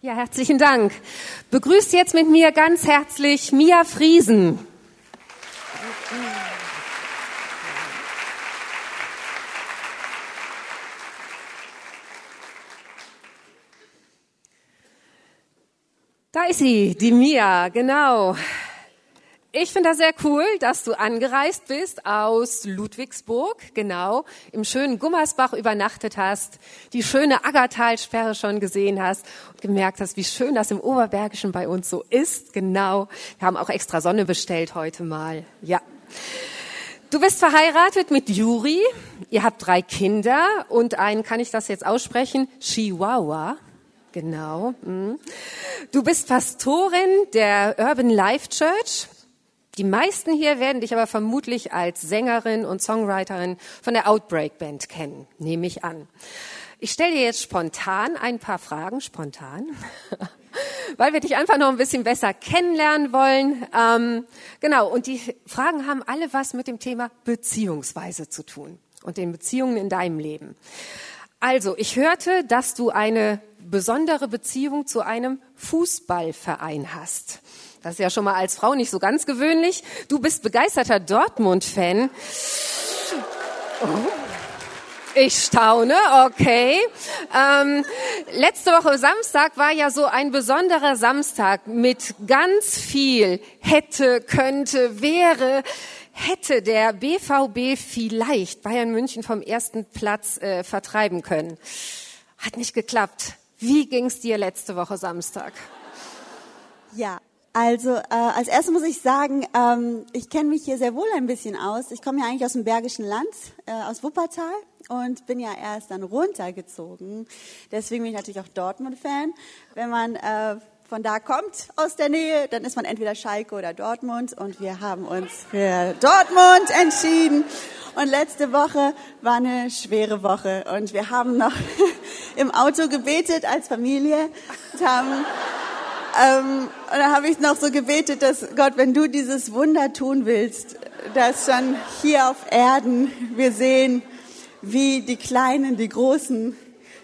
Ja, herzlichen Dank. Begrüßt jetzt mit mir ganz herzlich Mia Friesen. Da ist sie, die Mia, genau. Ich finde das sehr cool, dass du angereist bist aus Ludwigsburg, genau, im schönen Gummersbach übernachtet hast, die schöne Aggertalsperre schon gesehen hast und gemerkt hast, wie schön das im Oberbergischen bei uns so ist, genau. Wir haben auch extra Sonne bestellt heute mal, ja. Du bist verheiratet mit Juri, ihr habt drei Kinder und einen, kann ich das jetzt aussprechen, Chihuahua. Genau. Mhm. Du bist Pastorin der Urban Life Church die meisten hier werden dich aber vermutlich als Sängerin und Songwriterin von der Outbreak Band kennen, nehme ich an. Ich stelle dir jetzt spontan ein paar Fragen, spontan, weil wir dich einfach noch ein bisschen besser kennenlernen wollen. Ähm, genau, und die Fragen haben alle was mit dem Thema Beziehungsweise zu tun und den Beziehungen in deinem Leben. Also, ich hörte, dass du eine besondere Beziehung zu einem Fußballverein hast. Das ist ja schon mal als Frau nicht so ganz gewöhnlich. Du bist begeisterter Dortmund-Fan. Ich staune, okay. Ähm, letzte Woche Samstag war ja so ein besonderer Samstag mit ganz viel hätte, könnte, wäre. Hätte der BVB vielleicht Bayern München vom ersten Platz äh, vertreiben können. Hat nicht geklappt. Wie ging's dir letzte Woche Samstag? Ja, also äh, als erstes muss ich sagen, ähm, ich kenne mich hier sehr wohl ein bisschen aus. Ich komme ja eigentlich aus dem Bergischen Land, äh, aus Wuppertal und bin ja erst dann runtergezogen. Deswegen bin ich natürlich auch Dortmund-Fan. Wenn man äh, von da kommt, aus der Nähe, dann ist man entweder Schalke oder Dortmund und wir haben uns für Dortmund entschieden. Und letzte Woche war eine schwere Woche und wir haben noch im Auto gebetet als Familie und haben ähm, und da habe ich noch so gebetet, dass Gott, wenn du dieses Wunder tun willst, dass schon hier auf Erden wir sehen, wie die Kleinen die Großen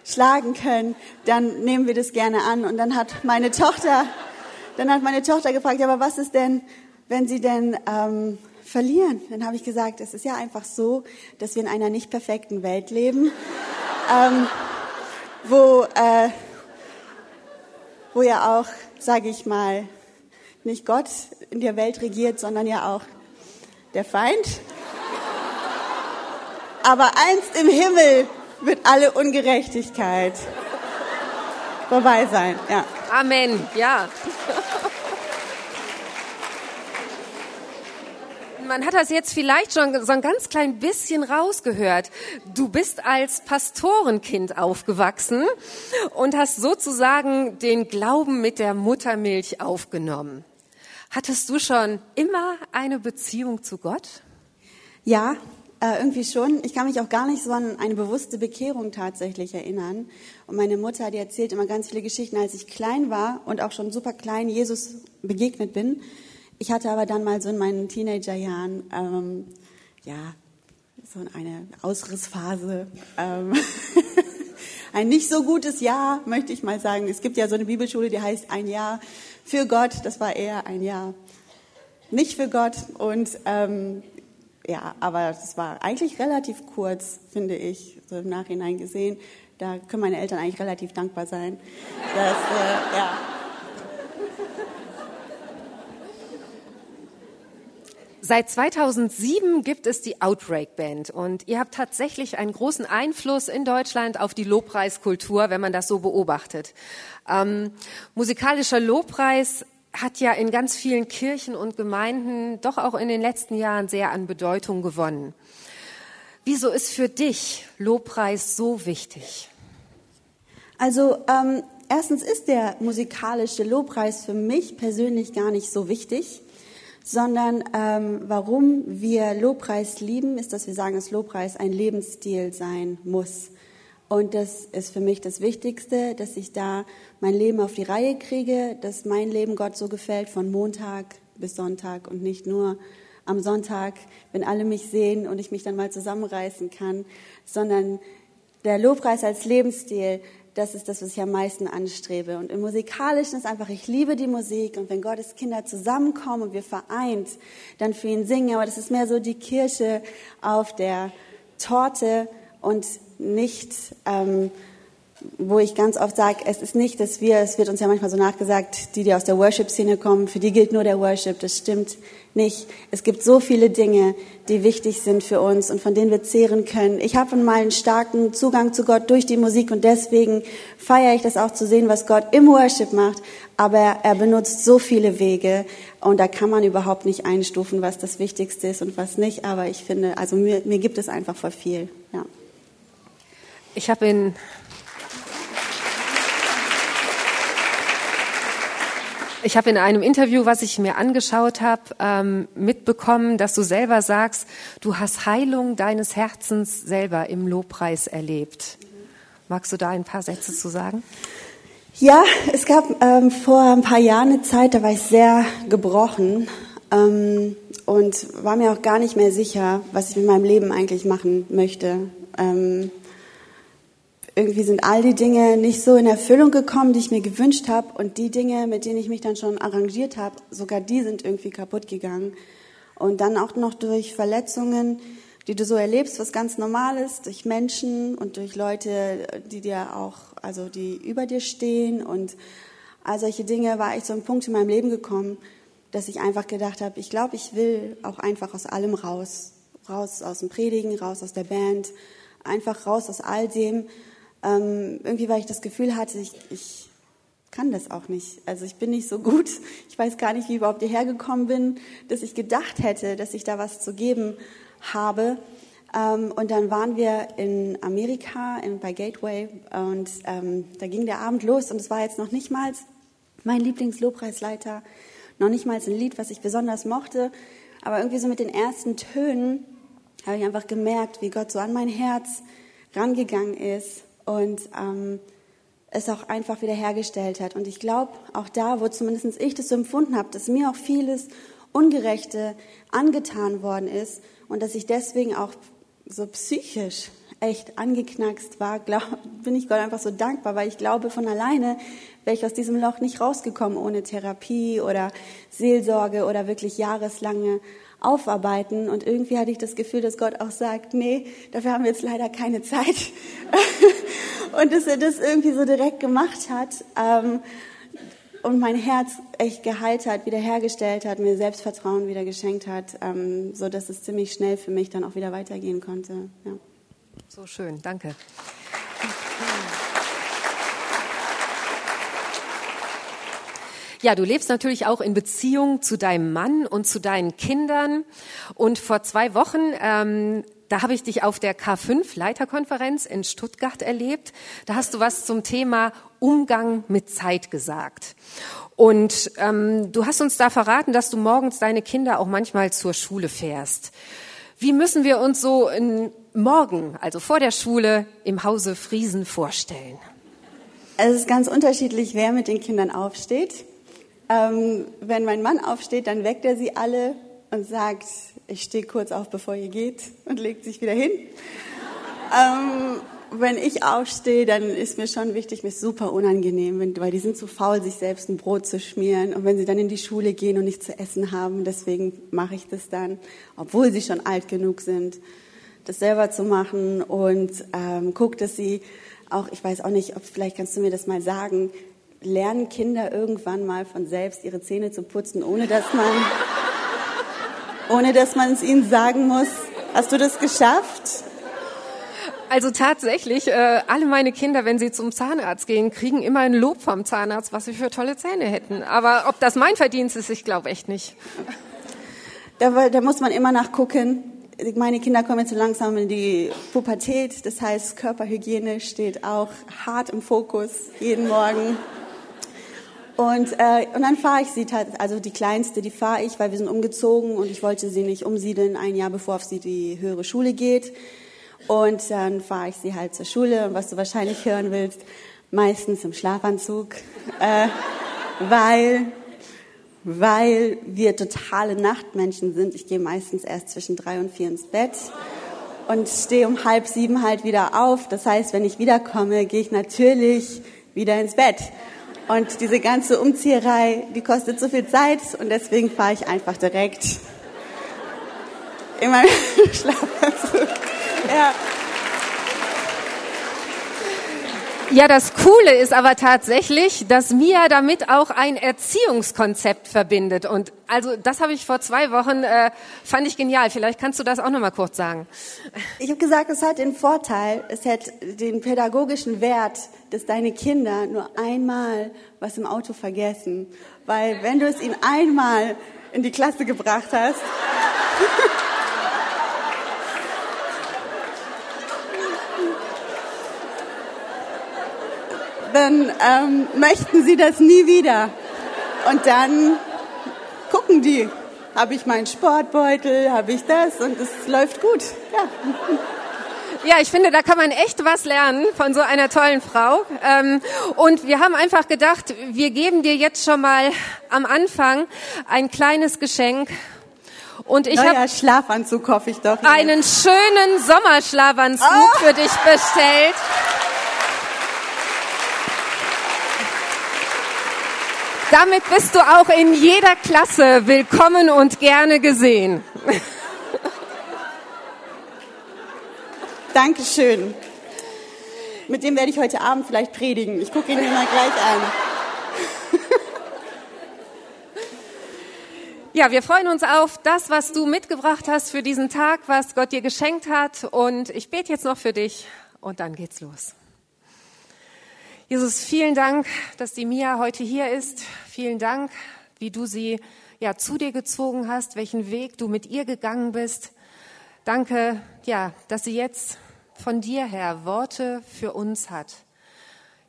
schlagen können, dann nehmen wir das gerne an. Und dann hat meine Tochter, dann hat meine Tochter gefragt, aber was ist denn, wenn sie denn ähm, verlieren? Dann habe ich gesagt, es ist ja einfach so, dass wir in einer nicht perfekten Welt leben, ähm, wo äh, wo ja auch sage ich mal, nicht Gott in der Welt regiert, sondern ja auch der Feind. Aber einst im Himmel wird alle Ungerechtigkeit vorbei sein. Ja. Amen. Ja. Man hat das jetzt vielleicht schon so ein ganz klein bisschen rausgehört. Du bist als Pastorenkind aufgewachsen und hast sozusagen den Glauben mit der Muttermilch aufgenommen. Hattest du schon immer eine Beziehung zu Gott? Ja, äh, irgendwie schon. Ich kann mich auch gar nicht so an eine bewusste Bekehrung tatsächlich erinnern. Und meine Mutter, die erzählt immer ganz viele Geschichten, als ich klein war und auch schon super klein Jesus begegnet bin ich hatte aber dann mal so in meinen Teenagerjahren, ähm, ja, so eine Ausrissphase. Ähm, ein nicht so gutes Jahr, möchte ich mal sagen. Es gibt ja so eine Bibelschule, die heißt ein Jahr für Gott. Das war eher ein Jahr nicht für Gott. Und ähm, ja, aber es war eigentlich relativ kurz, finde ich, so im Nachhinein gesehen. Da können meine Eltern eigentlich relativ dankbar sein. Dass, äh, ja, Seit 2007 gibt es die Outbreak Band und ihr habt tatsächlich einen großen Einfluss in Deutschland auf die Lobpreiskultur, wenn man das so beobachtet. Ähm, musikalischer Lobpreis hat ja in ganz vielen Kirchen und Gemeinden doch auch in den letzten Jahren sehr an Bedeutung gewonnen. Wieso ist für dich Lobpreis so wichtig? Also ähm, erstens ist der musikalische Lobpreis für mich persönlich gar nicht so wichtig sondern ähm, warum wir Lobpreis lieben, ist, dass wir sagen, dass Lobpreis ein Lebensstil sein muss. Und das ist für mich das Wichtigste, dass ich da mein Leben auf die Reihe kriege, dass mein Leben Gott so gefällt von Montag bis Sonntag und nicht nur am Sonntag, wenn alle mich sehen und ich mich dann mal zusammenreißen kann, sondern der Lobpreis als Lebensstil das ist das, was ich am meisten anstrebe. Und im Musikalischen ist einfach, ich liebe die Musik und wenn Gottes Kinder zusammenkommen und wir vereint dann für ihn singen, aber das ist mehr so die Kirsche auf der Torte und nicht, ähm, wo ich ganz oft sage, es ist nicht, dass wir, es wird uns ja manchmal so nachgesagt, die, die aus der Worship-Szene kommen, für die gilt nur der Worship. Das stimmt nicht. Es gibt so viele Dinge, die wichtig sind für uns und von denen wir zehren können. Ich habe mal einen starken Zugang zu Gott durch die Musik und deswegen feiere ich das auch zu sehen, was Gott im Worship macht. Aber er benutzt so viele Wege und da kann man überhaupt nicht einstufen, was das Wichtigste ist und was nicht. Aber ich finde, also mir, mir gibt es einfach voll viel. Ja. Ich habe in Ich habe in einem Interview, was ich mir angeschaut habe, ähm, mitbekommen, dass du selber sagst, du hast Heilung deines Herzens selber im Lobpreis erlebt. Magst du da ein paar Sätze zu sagen? Ja, es gab ähm, vor ein paar Jahren eine Zeit, da war ich sehr gebrochen ähm, und war mir auch gar nicht mehr sicher, was ich mit meinem Leben eigentlich machen möchte. Ähm, irgendwie sind all die Dinge nicht so in Erfüllung gekommen, die ich mir gewünscht habe. Und die Dinge, mit denen ich mich dann schon arrangiert habe, sogar die sind irgendwie kaputt gegangen. Und dann auch noch durch Verletzungen, die du so erlebst, was ganz normal ist, durch Menschen und durch Leute, die dir auch, also die über dir stehen. Und all solche Dinge war ich zu einem Punkt in meinem Leben gekommen, dass ich einfach gedacht habe, ich glaube, ich will auch einfach aus allem raus. Raus aus dem Predigen, raus aus der Band, einfach raus aus all dem, ähm, irgendwie, weil ich das Gefühl hatte, ich, ich kann das auch nicht. Also ich bin nicht so gut. Ich weiß gar nicht, wie ich überhaupt hierher gekommen bin, dass ich gedacht hätte, dass ich da was zu geben habe. Ähm, und dann waren wir in Amerika in, bei Gateway und ähm, da ging der Abend los und es war jetzt noch nicht mal mein Lieblingslobpreisleiter, noch nicht mal ein Lied, was ich besonders mochte, aber irgendwie so mit den ersten Tönen habe ich einfach gemerkt, wie Gott so an mein Herz rangegangen ist und ähm, es auch einfach wiederhergestellt hat. Und ich glaube, auch da, wo zumindest ich das so empfunden habe, dass mir auch vieles Ungerechte angetan worden ist und dass ich deswegen auch so psychisch echt angeknackst war, glaub, bin ich Gott einfach so dankbar, weil ich glaube, von alleine wäre ich aus diesem Loch nicht rausgekommen ohne Therapie oder Seelsorge oder wirklich jahreslange aufarbeiten. Und irgendwie hatte ich das Gefühl, dass Gott auch sagt, nee, dafür haben wir jetzt leider keine Zeit. und dass er das irgendwie so direkt gemacht hat ähm, und mein Herz echt geheilt hat, wiederhergestellt hat, mir Selbstvertrauen wieder geschenkt hat, ähm, so es ziemlich schnell für mich dann auch wieder weitergehen konnte. Ja. So schön, danke. Ja, du lebst natürlich auch in Beziehung zu deinem Mann und zu deinen Kindern. Und vor zwei Wochen, ähm, da habe ich dich auf der K5 Leiterkonferenz in Stuttgart erlebt. Da hast du was zum Thema Umgang mit Zeit gesagt. Und ähm, du hast uns da verraten, dass du morgens deine Kinder auch manchmal zur Schule fährst. Wie müssen wir uns so in morgen, also vor der Schule, im Hause Friesen vorstellen? Es ist ganz unterschiedlich, wer mit den Kindern aufsteht. Ähm, wenn mein Mann aufsteht, dann weckt er sie alle und sagt, ich stehe kurz auf, bevor ihr geht und legt sich wieder hin. ähm, wenn ich aufstehe, dann ist mir schon wichtig, mir ist super unangenehm, weil die sind zu faul, sich selbst ein Brot zu schmieren. Und wenn sie dann in die Schule gehen und nichts zu essen haben, deswegen mache ich das dann, obwohl sie schon alt genug sind, das selber zu machen und ähm, guck, dass sie auch, ich weiß auch nicht, ob vielleicht kannst du mir das mal sagen, lernen Kinder irgendwann mal von selbst ihre Zähne zu putzen, ohne dass man, ohne dass man es ihnen sagen muss. Hast du das geschafft? Also tatsächlich, äh, alle meine Kinder, wenn sie zum Zahnarzt gehen, kriegen immer ein Lob vom Zahnarzt, was sie für tolle Zähne hätten. Aber ob das mein Verdienst ist, ich glaube echt nicht. Da, da muss man immer nachgucken. Meine Kinder kommen jetzt so langsam in die Pubertät. Das heißt, Körperhygiene steht auch hart im Fokus jeden Morgen. Und, äh, und dann fahre ich sie, also die kleinste, die fahre ich, weil wir sind umgezogen und ich wollte sie nicht umsiedeln, ein Jahr bevor sie die höhere Schule geht. Und dann fahre ich sie halt zur Schule und was du wahrscheinlich hören willst, meistens im Schlafanzug, äh, weil, weil wir totale Nachtmenschen sind. Ich gehe meistens erst zwischen drei und vier ins Bett. und stehe um halb sieben halt wieder auf. Das heißt, wenn ich wiederkomme, gehe ich natürlich wieder ins Bett. Und diese ganze Umzieherei, die kostet so viel Zeit und deswegen fahre ich einfach direkt in meinen Schlafanzug. Ja. Ja, das Coole ist aber tatsächlich, dass Mia damit auch ein Erziehungskonzept verbindet. Und also das habe ich vor zwei Wochen, äh, fand ich genial. Vielleicht kannst du das auch noch mal kurz sagen. Ich habe gesagt, es hat den Vorteil, es hat den pädagogischen Wert, dass deine Kinder nur einmal was im Auto vergessen. Weil wenn du es ihnen einmal in die Klasse gebracht hast, dann ähm, möchten sie das nie wieder. Und dann gucken die, habe ich meinen Sportbeutel, habe ich das und es läuft gut. Ja. Ja, ich finde, da kann man echt was lernen von so einer tollen Frau. Ähm, und wir haben einfach gedacht, wir geben dir jetzt schon mal am Anfang ein kleines Geschenk. Und ich habe Schlafanzug hoffe ich doch. Einen schönen Sommerschlafanzug oh. für dich bestellt. Damit bist du auch in jeder Klasse willkommen und gerne gesehen. Dankeschön. Mit dem werde ich heute Abend vielleicht predigen. Ich gucke ihn mir mal gleich an. Ja, wir freuen uns auf das, was du mitgebracht hast für diesen Tag, was Gott dir geschenkt hat. Und ich bete jetzt noch für dich und dann geht's los. Jesus, vielen Dank, dass die Mia heute hier ist. Vielen Dank, wie du sie ja zu dir gezogen hast, welchen Weg du mit ihr gegangen bist. Danke, ja, dass sie jetzt von dir her Worte für uns hat.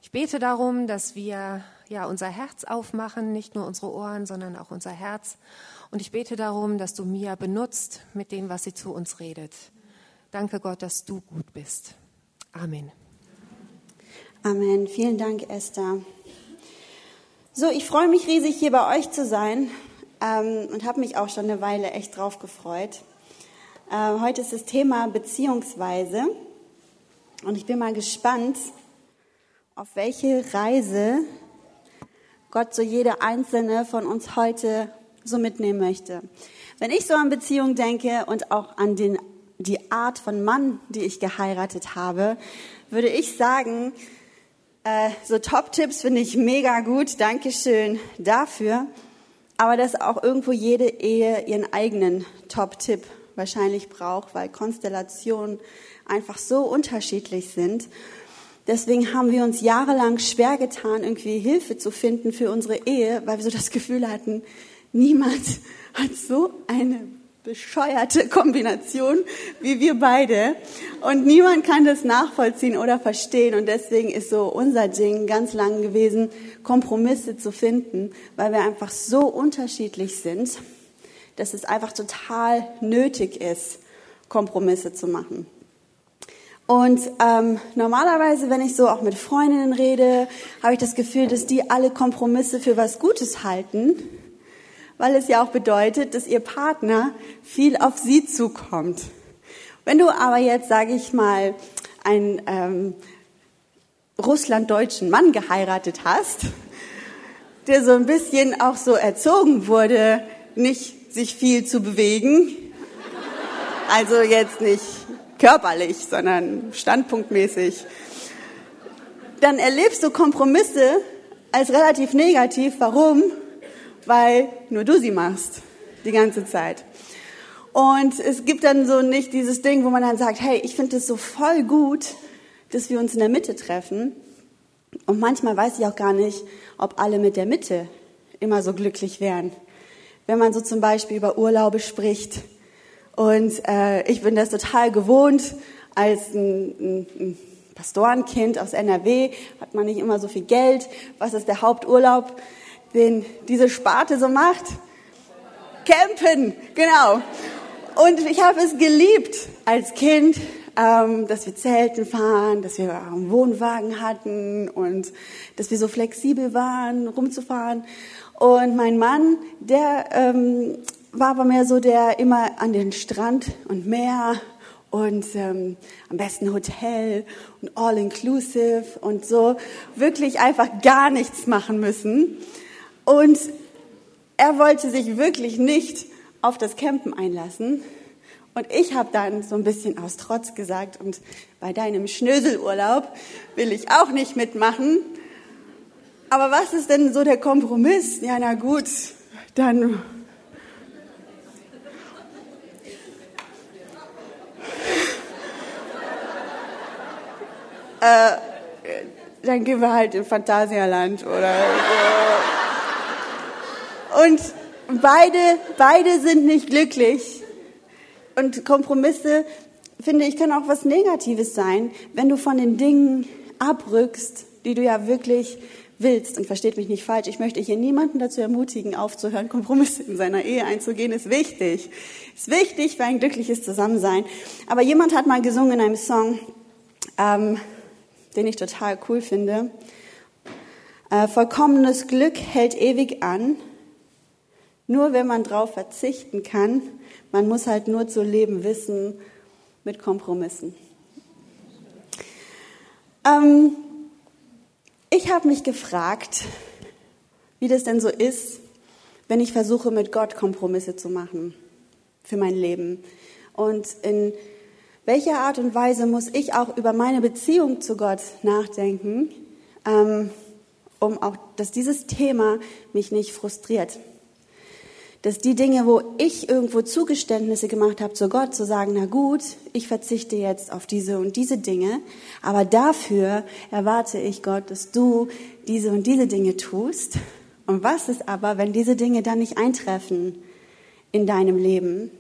Ich bete darum, dass wir ja unser Herz aufmachen, nicht nur unsere Ohren, sondern auch unser Herz. Und ich bete darum, dass du Mia benutzt mit dem, was sie zu uns redet. Danke Gott, dass du gut bist. Amen. Amen. Vielen Dank, Esther. So, ich freue mich riesig, hier bei euch zu sein ähm, und habe mich auch schon eine Weile echt drauf gefreut. Äh, heute ist das Thema Beziehungsweise und ich bin mal gespannt, auf welche Reise Gott so jede einzelne von uns heute so mitnehmen möchte. Wenn ich so an Beziehung denke und auch an den, die Art von Mann, die ich geheiratet habe, würde ich sagen, äh, so Top-Tipps finde ich mega gut. Dankeschön dafür. Aber dass auch irgendwo jede Ehe ihren eigenen Top-Tipp wahrscheinlich braucht, weil Konstellationen einfach so unterschiedlich sind. Deswegen haben wir uns jahrelang schwer getan, irgendwie Hilfe zu finden für unsere Ehe, weil wir so das Gefühl hatten, niemand hat so eine bescheuerte Kombination wie wir beide. Und niemand kann das nachvollziehen oder verstehen. Und deswegen ist so unser Ding ganz lang gewesen, Kompromisse zu finden, weil wir einfach so unterschiedlich sind, dass es einfach total nötig ist, Kompromisse zu machen. Und ähm, normalerweise, wenn ich so auch mit Freundinnen rede, habe ich das Gefühl, dass die alle Kompromisse für was Gutes halten weil es ja auch bedeutet, dass ihr Partner viel auf sie zukommt. Wenn du aber jetzt, sage ich mal, einen ähm, russlanddeutschen Mann geheiratet hast, der so ein bisschen auch so erzogen wurde, nicht sich viel zu bewegen, also jetzt nicht körperlich, sondern standpunktmäßig, dann erlebst du Kompromisse als relativ negativ. Warum? Weil nur du sie machst die ganze Zeit. Und es gibt dann so nicht dieses Ding, wo man dann sagt, hey, ich finde es so voll gut, dass wir uns in der Mitte treffen. Und manchmal weiß ich auch gar nicht, ob alle mit der Mitte immer so glücklich wären. Wenn man so zum Beispiel über Urlaube spricht. Und äh, ich bin das total gewohnt, als ein, ein, ein Pastorenkind aus NRW hat man nicht immer so viel Geld. Was ist der Haupturlaub? Den diese Sparte so macht? Campen, genau. Und ich habe es geliebt als Kind, ähm, dass wir Zelten fahren, dass wir einen Wohnwagen hatten und dass wir so flexibel waren, rumzufahren. Und mein Mann, der ähm, war aber mehr so der immer an den Strand und Meer und ähm, am besten Hotel und all inclusive und so wirklich einfach gar nichts machen müssen. Und er wollte sich wirklich nicht auf das Campen einlassen. Und ich habe dann so ein bisschen aus Trotz gesagt, und bei deinem Schnöselurlaub will ich auch nicht mitmachen. Aber was ist denn so der Kompromiss? Ja, na gut, dann äh, dann gehen wir halt in Phantasialand oder. Und beide, beide sind nicht glücklich. Und Kompromisse, finde ich, können auch was Negatives sein, wenn du von den Dingen abrückst, die du ja wirklich willst. Und versteht mich nicht falsch, ich möchte hier niemanden dazu ermutigen, aufzuhören, Kompromisse in seiner Ehe einzugehen, ist wichtig. Ist wichtig für ein glückliches Zusammensein. Aber jemand hat mal gesungen in einem Song, ähm, den ich total cool finde. Äh, vollkommenes Glück hält ewig an, nur wenn man drauf verzichten kann. Man muss halt nur zu leben wissen mit Kompromissen. Ähm, ich habe mich gefragt, wie das denn so ist, wenn ich versuche, mit Gott Kompromisse zu machen für mein Leben. Und in welcher Art und Weise muss ich auch über meine Beziehung zu Gott nachdenken, ähm, um auch, dass dieses Thema mich nicht frustriert. Dass die Dinge, wo ich irgendwo Zugeständnisse gemacht habe zu Gott, zu sagen, na gut, ich verzichte jetzt auf diese und diese Dinge, aber dafür erwarte ich Gott, dass du diese und diese Dinge tust. Und was ist aber, wenn diese Dinge dann nicht eintreffen in deinem Leben?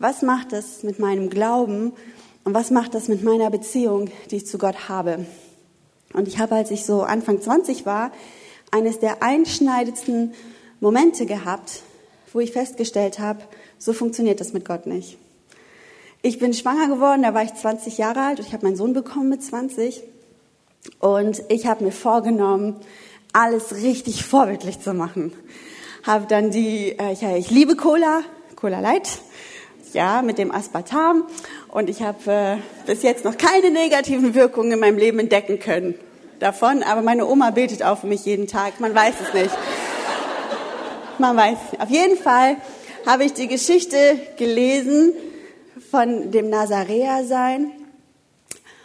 Was macht das mit meinem Glauben und was macht das mit meiner Beziehung, die ich zu Gott habe? Und ich habe, als ich so Anfang 20 war, eines der einschneidendsten Momente gehabt, wo ich festgestellt habe, so funktioniert das mit Gott nicht. Ich bin schwanger geworden, da war ich 20 Jahre alt und ich habe meinen Sohn bekommen mit 20. Und ich habe mir vorgenommen, alles richtig vorbildlich zu machen. Habe dann die, äh, ich, ich liebe Cola, Cola Light, ja, mit dem Aspartam. Und ich habe äh, bis jetzt noch keine negativen Wirkungen in meinem Leben entdecken können davon. Aber meine Oma betet für mich jeden Tag. Man weiß es nicht. Man weiß. Auf jeden Fall habe ich die Geschichte gelesen von dem Nazaräer-Sein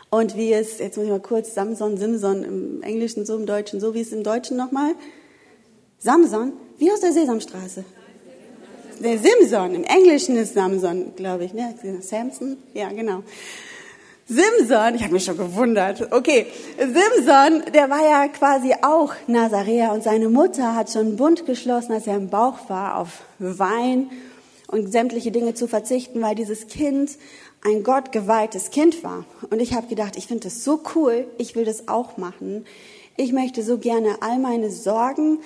und wie es, jetzt muss ich mal kurz, Samson, Simson im Englischen so, im Deutschen so, wie es im Deutschen nochmal? Samson, wie aus der Sesamstraße der Simson, im Englischen ist Samson, glaube ich, ne? Samson? Ja, genau. Simson, ich habe mich schon gewundert. Okay, Simson, der war ja quasi auch Nazaräer und seine Mutter hat schon Bund geschlossen, als er im Bauch war, auf Wein und sämtliche Dinge zu verzichten, weil dieses Kind ein gottgeweihtes Kind war. Und ich habe gedacht, ich finde das so cool, ich will das auch machen. Ich möchte so gerne all meine Sorgen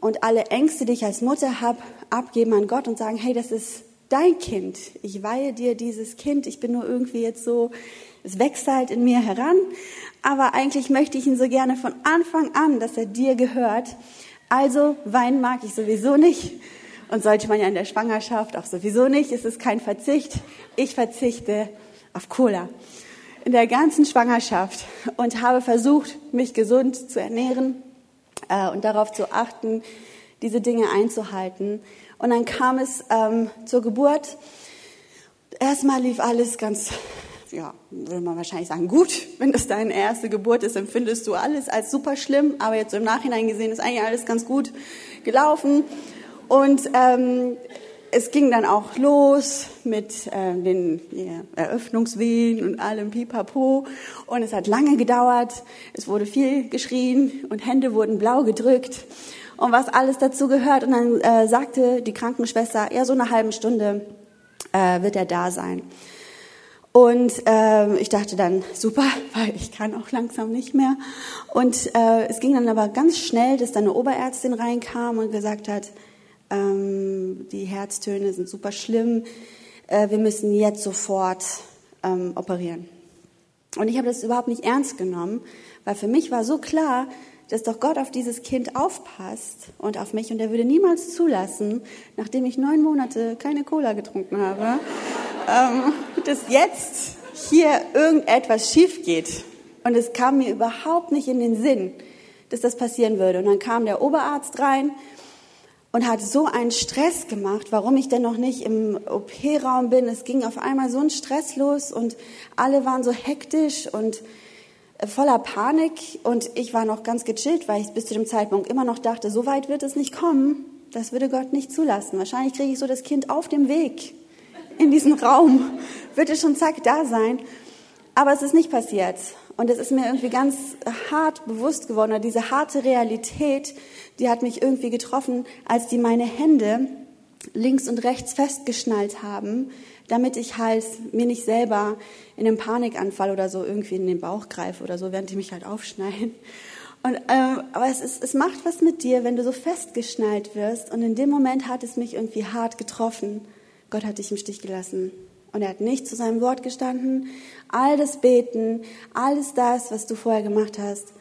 und alle Ängste, die ich als Mutter habe, abgeben an Gott und sagen, hey, das ist dein Kind. Ich weihe dir dieses Kind. Ich bin nur irgendwie jetzt so, es wächst halt in mir heran. Aber eigentlich möchte ich ihn so gerne von Anfang an, dass er dir gehört. Also Wein mag ich sowieso nicht. Und sollte man ja in der Schwangerschaft auch sowieso nicht. Es ist kein Verzicht. Ich verzichte auf Cola. In der ganzen Schwangerschaft und habe versucht, mich gesund zu ernähren äh, und darauf zu achten, diese Dinge einzuhalten. Und dann kam es ähm, zur Geburt. Erstmal lief alles ganz, ja, würde man wahrscheinlich sagen, gut. Wenn das deine erste Geburt ist, empfindest du alles als super schlimm. Aber jetzt im Nachhinein gesehen ist eigentlich alles ganz gut gelaufen. Und ähm, es ging dann auch los mit äh, den ja, Eröffnungswehen und allem Pipapo. Und es hat lange gedauert. Es wurde viel geschrien und Hände wurden blau gedrückt und was alles dazu gehört. Und dann äh, sagte die Krankenschwester, ja, so eine halbe Stunde äh, wird er da sein. Und äh, ich dachte dann, super, weil ich kann auch langsam nicht mehr. Und äh, es ging dann aber ganz schnell, dass dann eine Oberärztin reinkam und gesagt hat, ähm, die Herztöne sind super schlimm, äh, wir müssen jetzt sofort ähm, operieren. Und ich habe das überhaupt nicht ernst genommen, weil für mich war so klar, dass doch Gott auf dieses Kind aufpasst und auf mich und er würde niemals zulassen, nachdem ich neun Monate keine Cola getrunken habe, ähm, dass jetzt hier irgendetwas schief geht. Und es kam mir überhaupt nicht in den Sinn, dass das passieren würde. Und dann kam der Oberarzt rein und hat so einen Stress gemacht, warum ich denn noch nicht im OP-Raum bin. Es ging auf einmal so ein Stress los und alle waren so hektisch und voller Panik und ich war noch ganz gechillt, weil ich bis zu dem Zeitpunkt immer noch dachte, so weit wird es nicht kommen. Das würde Gott nicht zulassen. Wahrscheinlich kriege ich so das Kind auf dem Weg in diesen Raum. Wird es schon zack da sein. Aber es ist nicht passiert. Und es ist mir irgendwie ganz hart bewusst geworden, diese harte Realität, die hat mich irgendwie getroffen, als die meine Hände links und rechts festgeschnallt haben, damit ich halt mir nicht selber in einem Panikanfall oder so irgendwie in den Bauch greife oder so, während die mich halt aufschneiden. Und, ähm, aber es, ist, es macht was mit dir, wenn du so festgeschnallt wirst. Und in dem Moment hat es mich irgendwie hart getroffen. Gott hat dich im Stich gelassen. Und er hat nicht zu seinem Wort gestanden. All das Beten, alles das, was du vorher gemacht hast,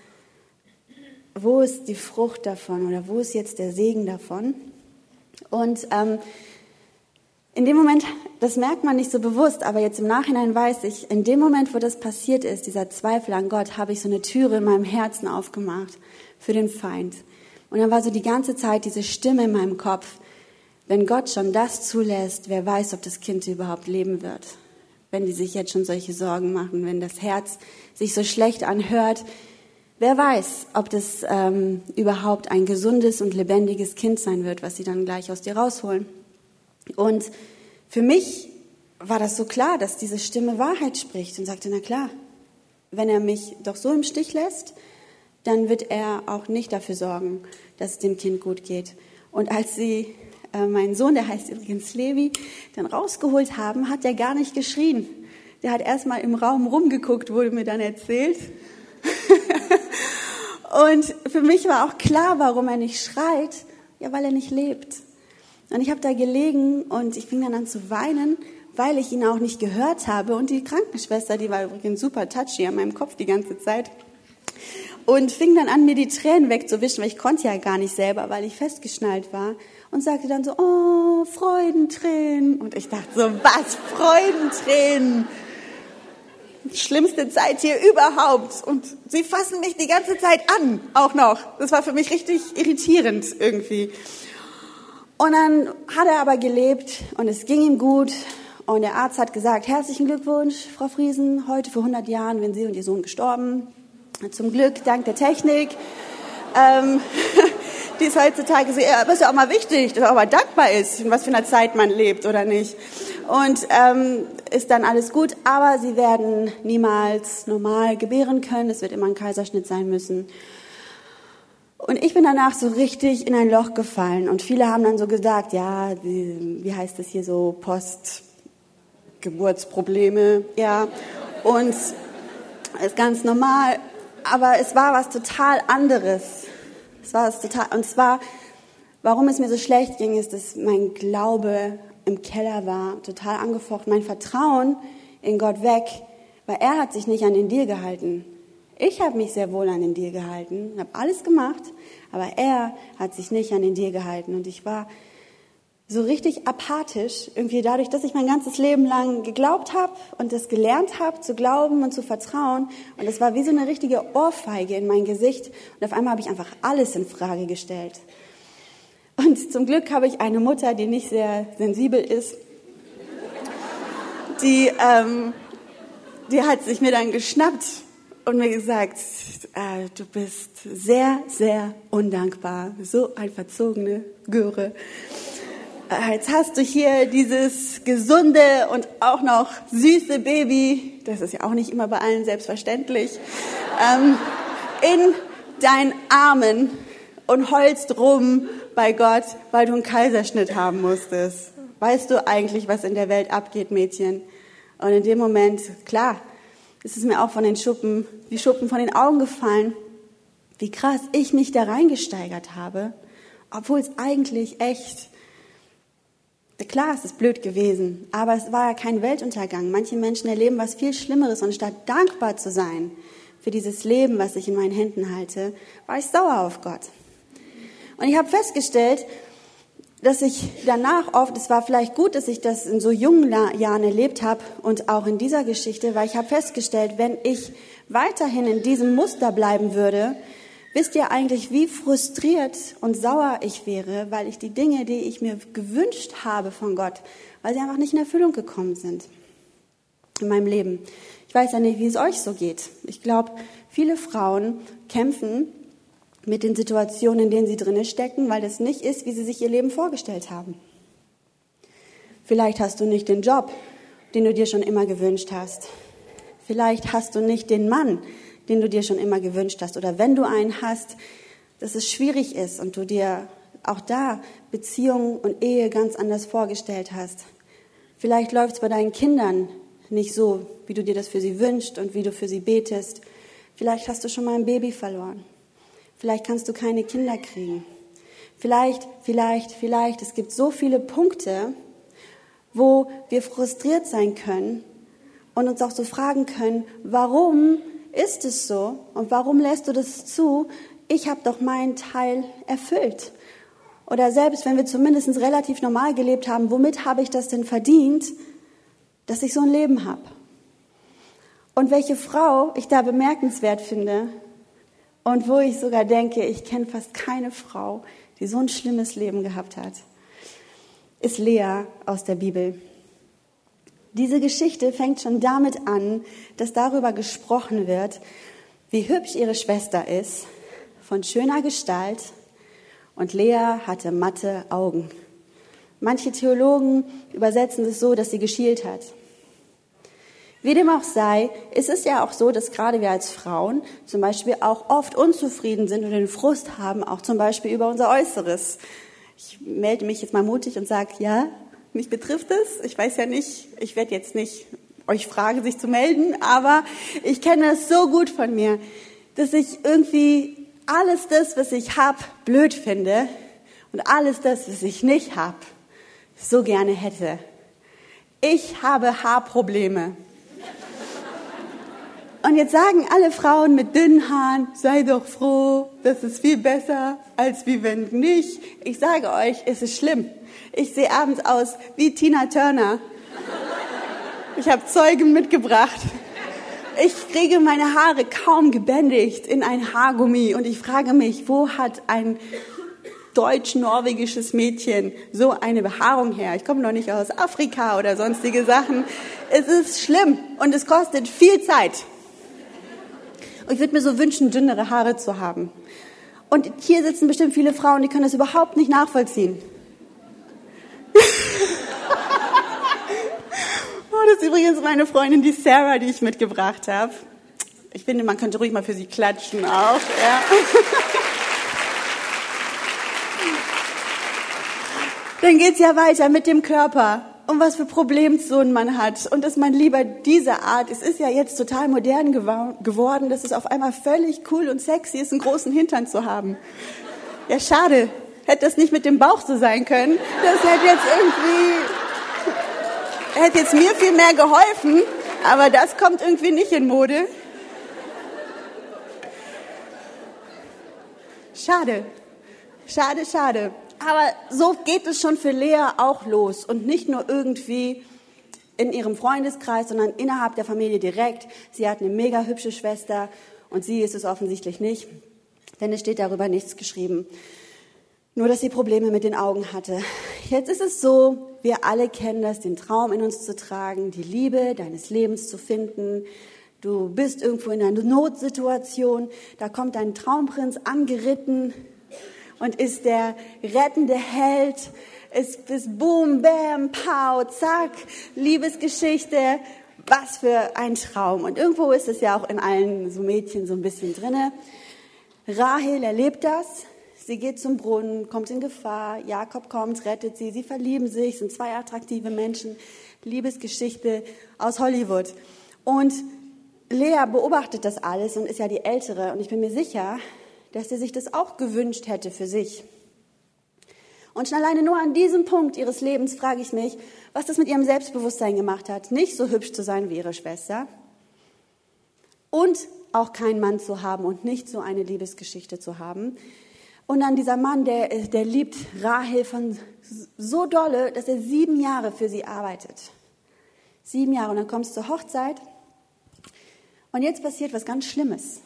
wo ist die Frucht davon oder wo ist jetzt der Segen davon? Und ähm, in dem Moment, das merkt man nicht so bewusst, aber jetzt im Nachhinein weiß ich, in dem Moment, wo das passiert ist, dieser Zweifel an Gott, habe ich so eine Türe in meinem Herzen aufgemacht für den Feind. Und dann war so die ganze Zeit diese Stimme in meinem Kopf, wenn Gott schon das zulässt, wer weiß, ob das Kind überhaupt leben wird. Wenn die sich jetzt schon solche Sorgen machen, wenn das Herz sich so schlecht anhört, wer weiß, ob das ähm, überhaupt ein gesundes und lebendiges Kind sein wird, was sie dann gleich aus dir rausholen. Und für mich war das so klar, dass diese Stimme Wahrheit spricht und sagte, na klar, wenn er mich doch so im Stich lässt, dann wird er auch nicht dafür sorgen, dass es dem Kind gut geht. Und als sie äh, meinen Sohn, der heißt übrigens Levi, dann rausgeholt haben, hat er gar nicht geschrien. Der hat erstmal im Raum rumgeguckt, wurde mir dann erzählt. und für mich war auch klar, warum er nicht schreit. Ja, weil er nicht lebt. Und ich habe da gelegen und ich fing dann an zu weinen, weil ich ihn auch nicht gehört habe. Und die Krankenschwester, die war übrigens super touchy an meinem Kopf die ganze Zeit. Und fing dann an, mir die Tränen wegzuwischen, weil ich konnte ja gar nicht selber, weil ich festgeschnallt war. Und sagte dann so, oh, Freudentränen. Und ich dachte so, was, Freudentränen? Schlimmste Zeit hier überhaupt. Und sie fassen mich die ganze Zeit an, auch noch. Das war für mich richtig irritierend irgendwie. Und dann hat er aber gelebt und es ging ihm gut. Und der Arzt hat gesagt, herzlichen Glückwunsch, Frau Friesen, heute vor 100 Jahren sind Sie und Ihr Sohn gestorben. Zum Glück, dank der Technik. Ähm, die ist heutzutage so, aber ist ja auch mal wichtig, dass man auch mal dankbar ist, in was für einer Zeit man lebt oder nicht. Und ähm, ist dann alles gut, aber sie werden niemals normal gebären können. Es wird immer ein Kaiserschnitt sein müssen. Und ich bin danach so richtig in ein Loch gefallen. Und viele haben dann so gesagt, ja, wie heißt das hier so, Postgeburtsprobleme, ja. Und ist ganz normal. Aber es war was total anderes. War was total, und zwar, warum es mir so schlecht ging, ist, dass mein Glaube im Keller war, total angefochten, mein Vertrauen in Gott weg, weil er hat sich nicht an den Deal gehalten. Ich habe mich sehr wohl an den Deal gehalten, habe alles gemacht, aber er hat sich nicht an den Deal gehalten und ich war so richtig apathisch, irgendwie dadurch, dass ich mein ganzes Leben lang geglaubt habe und das gelernt habe, zu glauben und zu vertrauen. Und es war wie so eine richtige Ohrfeige in mein Gesicht. Und auf einmal habe ich einfach alles in Frage gestellt. Und zum Glück habe ich eine Mutter, die nicht sehr sensibel ist. Die, ähm, die hat sich mir dann geschnappt und mir gesagt, äh, du bist sehr, sehr undankbar, so ein verzogene Göre. Äh, jetzt hast du hier dieses gesunde und auch noch süße Baby, das ist ja auch nicht immer bei allen selbstverständlich, ähm, in deinen Armen und heulst rum bei Gott, weil du einen Kaiserschnitt haben musstest. Weißt du eigentlich, was in der Welt abgeht, Mädchen? Und in dem Moment, klar, es ist mir auch von den Schuppen, die Schuppen von den Augen gefallen, wie krass ich mich da reingesteigert habe, obwohl es eigentlich echt, klar, es ist blöd gewesen, aber es war ja kein Weltuntergang. Manche Menschen erleben was viel Schlimmeres und statt dankbar zu sein für dieses Leben, was ich in meinen Händen halte, war ich sauer auf Gott. Und ich habe festgestellt, dass ich danach oft, es war vielleicht gut, dass ich das in so jungen Jahren erlebt habe und auch in dieser Geschichte, weil ich habe festgestellt, wenn ich weiterhin in diesem Muster bleiben würde, wisst ihr eigentlich, wie frustriert und sauer ich wäre, weil ich die Dinge, die ich mir gewünscht habe von Gott, weil sie einfach nicht in Erfüllung gekommen sind in meinem Leben. Ich weiß ja nicht, wie es euch so geht. Ich glaube, viele Frauen kämpfen mit den Situationen, in denen sie drinne stecken, weil das nicht ist, wie sie sich ihr Leben vorgestellt haben. Vielleicht hast du nicht den Job, den du dir schon immer gewünscht hast. Vielleicht hast du nicht den Mann, den du dir schon immer gewünscht hast. Oder wenn du einen hast, dass es schwierig ist und du dir auch da Beziehung und Ehe ganz anders vorgestellt hast. Vielleicht läuft es bei deinen Kindern nicht so, wie du dir das für sie wünschst und wie du für sie betest. Vielleicht hast du schon mal ein Baby verloren. Vielleicht kannst du keine Kinder kriegen. Vielleicht, vielleicht, vielleicht. Es gibt so viele Punkte, wo wir frustriert sein können und uns auch so fragen können, warum ist es so und warum lässt du das zu? Ich habe doch meinen Teil erfüllt. Oder selbst wenn wir zumindest relativ normal gelebt haben, womit habe ich das denn verdient, dass ich so ein Leben habe? Und welche Frau ich da bemerkenswert finde, und wo ich sogar denke, ich kenne fast keine Frau, die so ein schlimmes Leben gehabt hat, ist Lea aus der Bibel. Diese Geschichte fängt schon damit an, dass darüber gesprochen wird, wie hübsch ihre Schwester ist, von schöner Gestalt, und Lea hatte matte Augen. Manche Theologen übersetzen es so, dass sie geschielt hat. Wie dem auch sei, ist es ja auch so, dass gerade wir als Frauen zum Beispiel auch oft unzufrieden sind und den Frust haben, auch zum Beispiel über unser Äußeres. Ich melde mich jetzt mal mutig und sage, ja, mich betrifft es. Ich weiß ja nicht, ich werde jetzt nicht euch fragen, sich zu melden, aber ich kenne es so gut von mir, dass ich irgendwie alles das, was ich habe, blöd finde und alles das, was ich nicht habe, so gerne hätte. Ich habe Haarprobleme. Und jetzt sagen alle Frauen mit dünnen Haaren, sei doch froh, das ist viel besser, als wie wenn nicht. Ich sage euch, es ist schlimm. Ich sehe abends aus wie Tina Turner. Ich habe Zeugen mitgebracht. Ich kriege meine Haare kaum gebändigt in ein Haargummi und ich frage mich, wo hat ein deutsch-norwegisches Mädchen so eine Behaarung her? Ich komme noch nicht aus Afrika oder sonstige Sachen. Es ist schlimm und es kostet viel Zeit. Ich würde mir so wünschen, dünnere Haare zu haben. Und hier sitzen bestimmt viele Frauen, die können das überhaupt nicht nachvollziehen. oh, das ist übrigens meine Freundin, die Sarah, die ich mitgebracht habe. Ich finde, man könnte ruhig mal für sie klatschen auch. Ja. Dann geht's ja weiter mit dem Körper und was für Problemzonen man hat und dass man lieber diese Art, es ist ja jetzt total modern geworden, dass es auf einmal völlig cool und sexy ist, einen großen Hintern zu haben. Ja, schade. Hätte das nicht mit dem Bauch so sein können. Das hätte jetzt irgendwie, hätte jetzt mir viel mehr geholfen, aber das kommt irgendwie nicht in Mode. Schade. Schade, schade. Aber so geht es schon für Lea auch los und nicht nur irgendwie in ihrem Freundeskreis, sondern innerhalb der Familie direkt. Sie hat eine mega hübsche Schwester und sie ist es offensichtlich nicht, denn es steht darüber nichts geschrieben. Nur, dass sie Probleme mit den Augen hatte. Jetzt ist es so, wir alle kennen das, den Traum in uns zu tragen, die Liebe deines Lebens zu finden. Du bist irgendwo in einer Notsituation, da kommt dein Traumprinz angeritten, und ist der rettende Held. Es ist Boom, Bam, Pow, Zack, Liebesgeschichte. Was für ein Traum. Und irgendwo ist es ja auch in allen so Mädchen so ein bisschen drinne. Rahel erlebt das. Sie geht zum Brunnen, kommt in Gefahr. Jakob kommt, rettet sie. Sie verlieben sich, sind zwei attraktive Menschen. Liebesgeschichte aus Hollywood. Und Lea beobachtet das alles und ist ja die Ältere. Und ich bin mir sicher, dass sie sich das auch gewünscht hätte für sich. Und schon alleine nur an diesem Punkt ihres Lebens frage ich mich, was das mit ihrem Selbstbewusstsein gemacht hat, nicht so hübsch zu sein wie ihre Schwester und auch keinen Mann zu haben und nicht so eine Liebesgeschichte zu haben. Und dann dieser Mann, der, der liebt Rahel von so dolle, dass er sieben Jahre für sie arbeitet. Sieben Jahre. Und dann kommt es zur Hochzeit. Und jetzt passiert was ganz Schlimmes.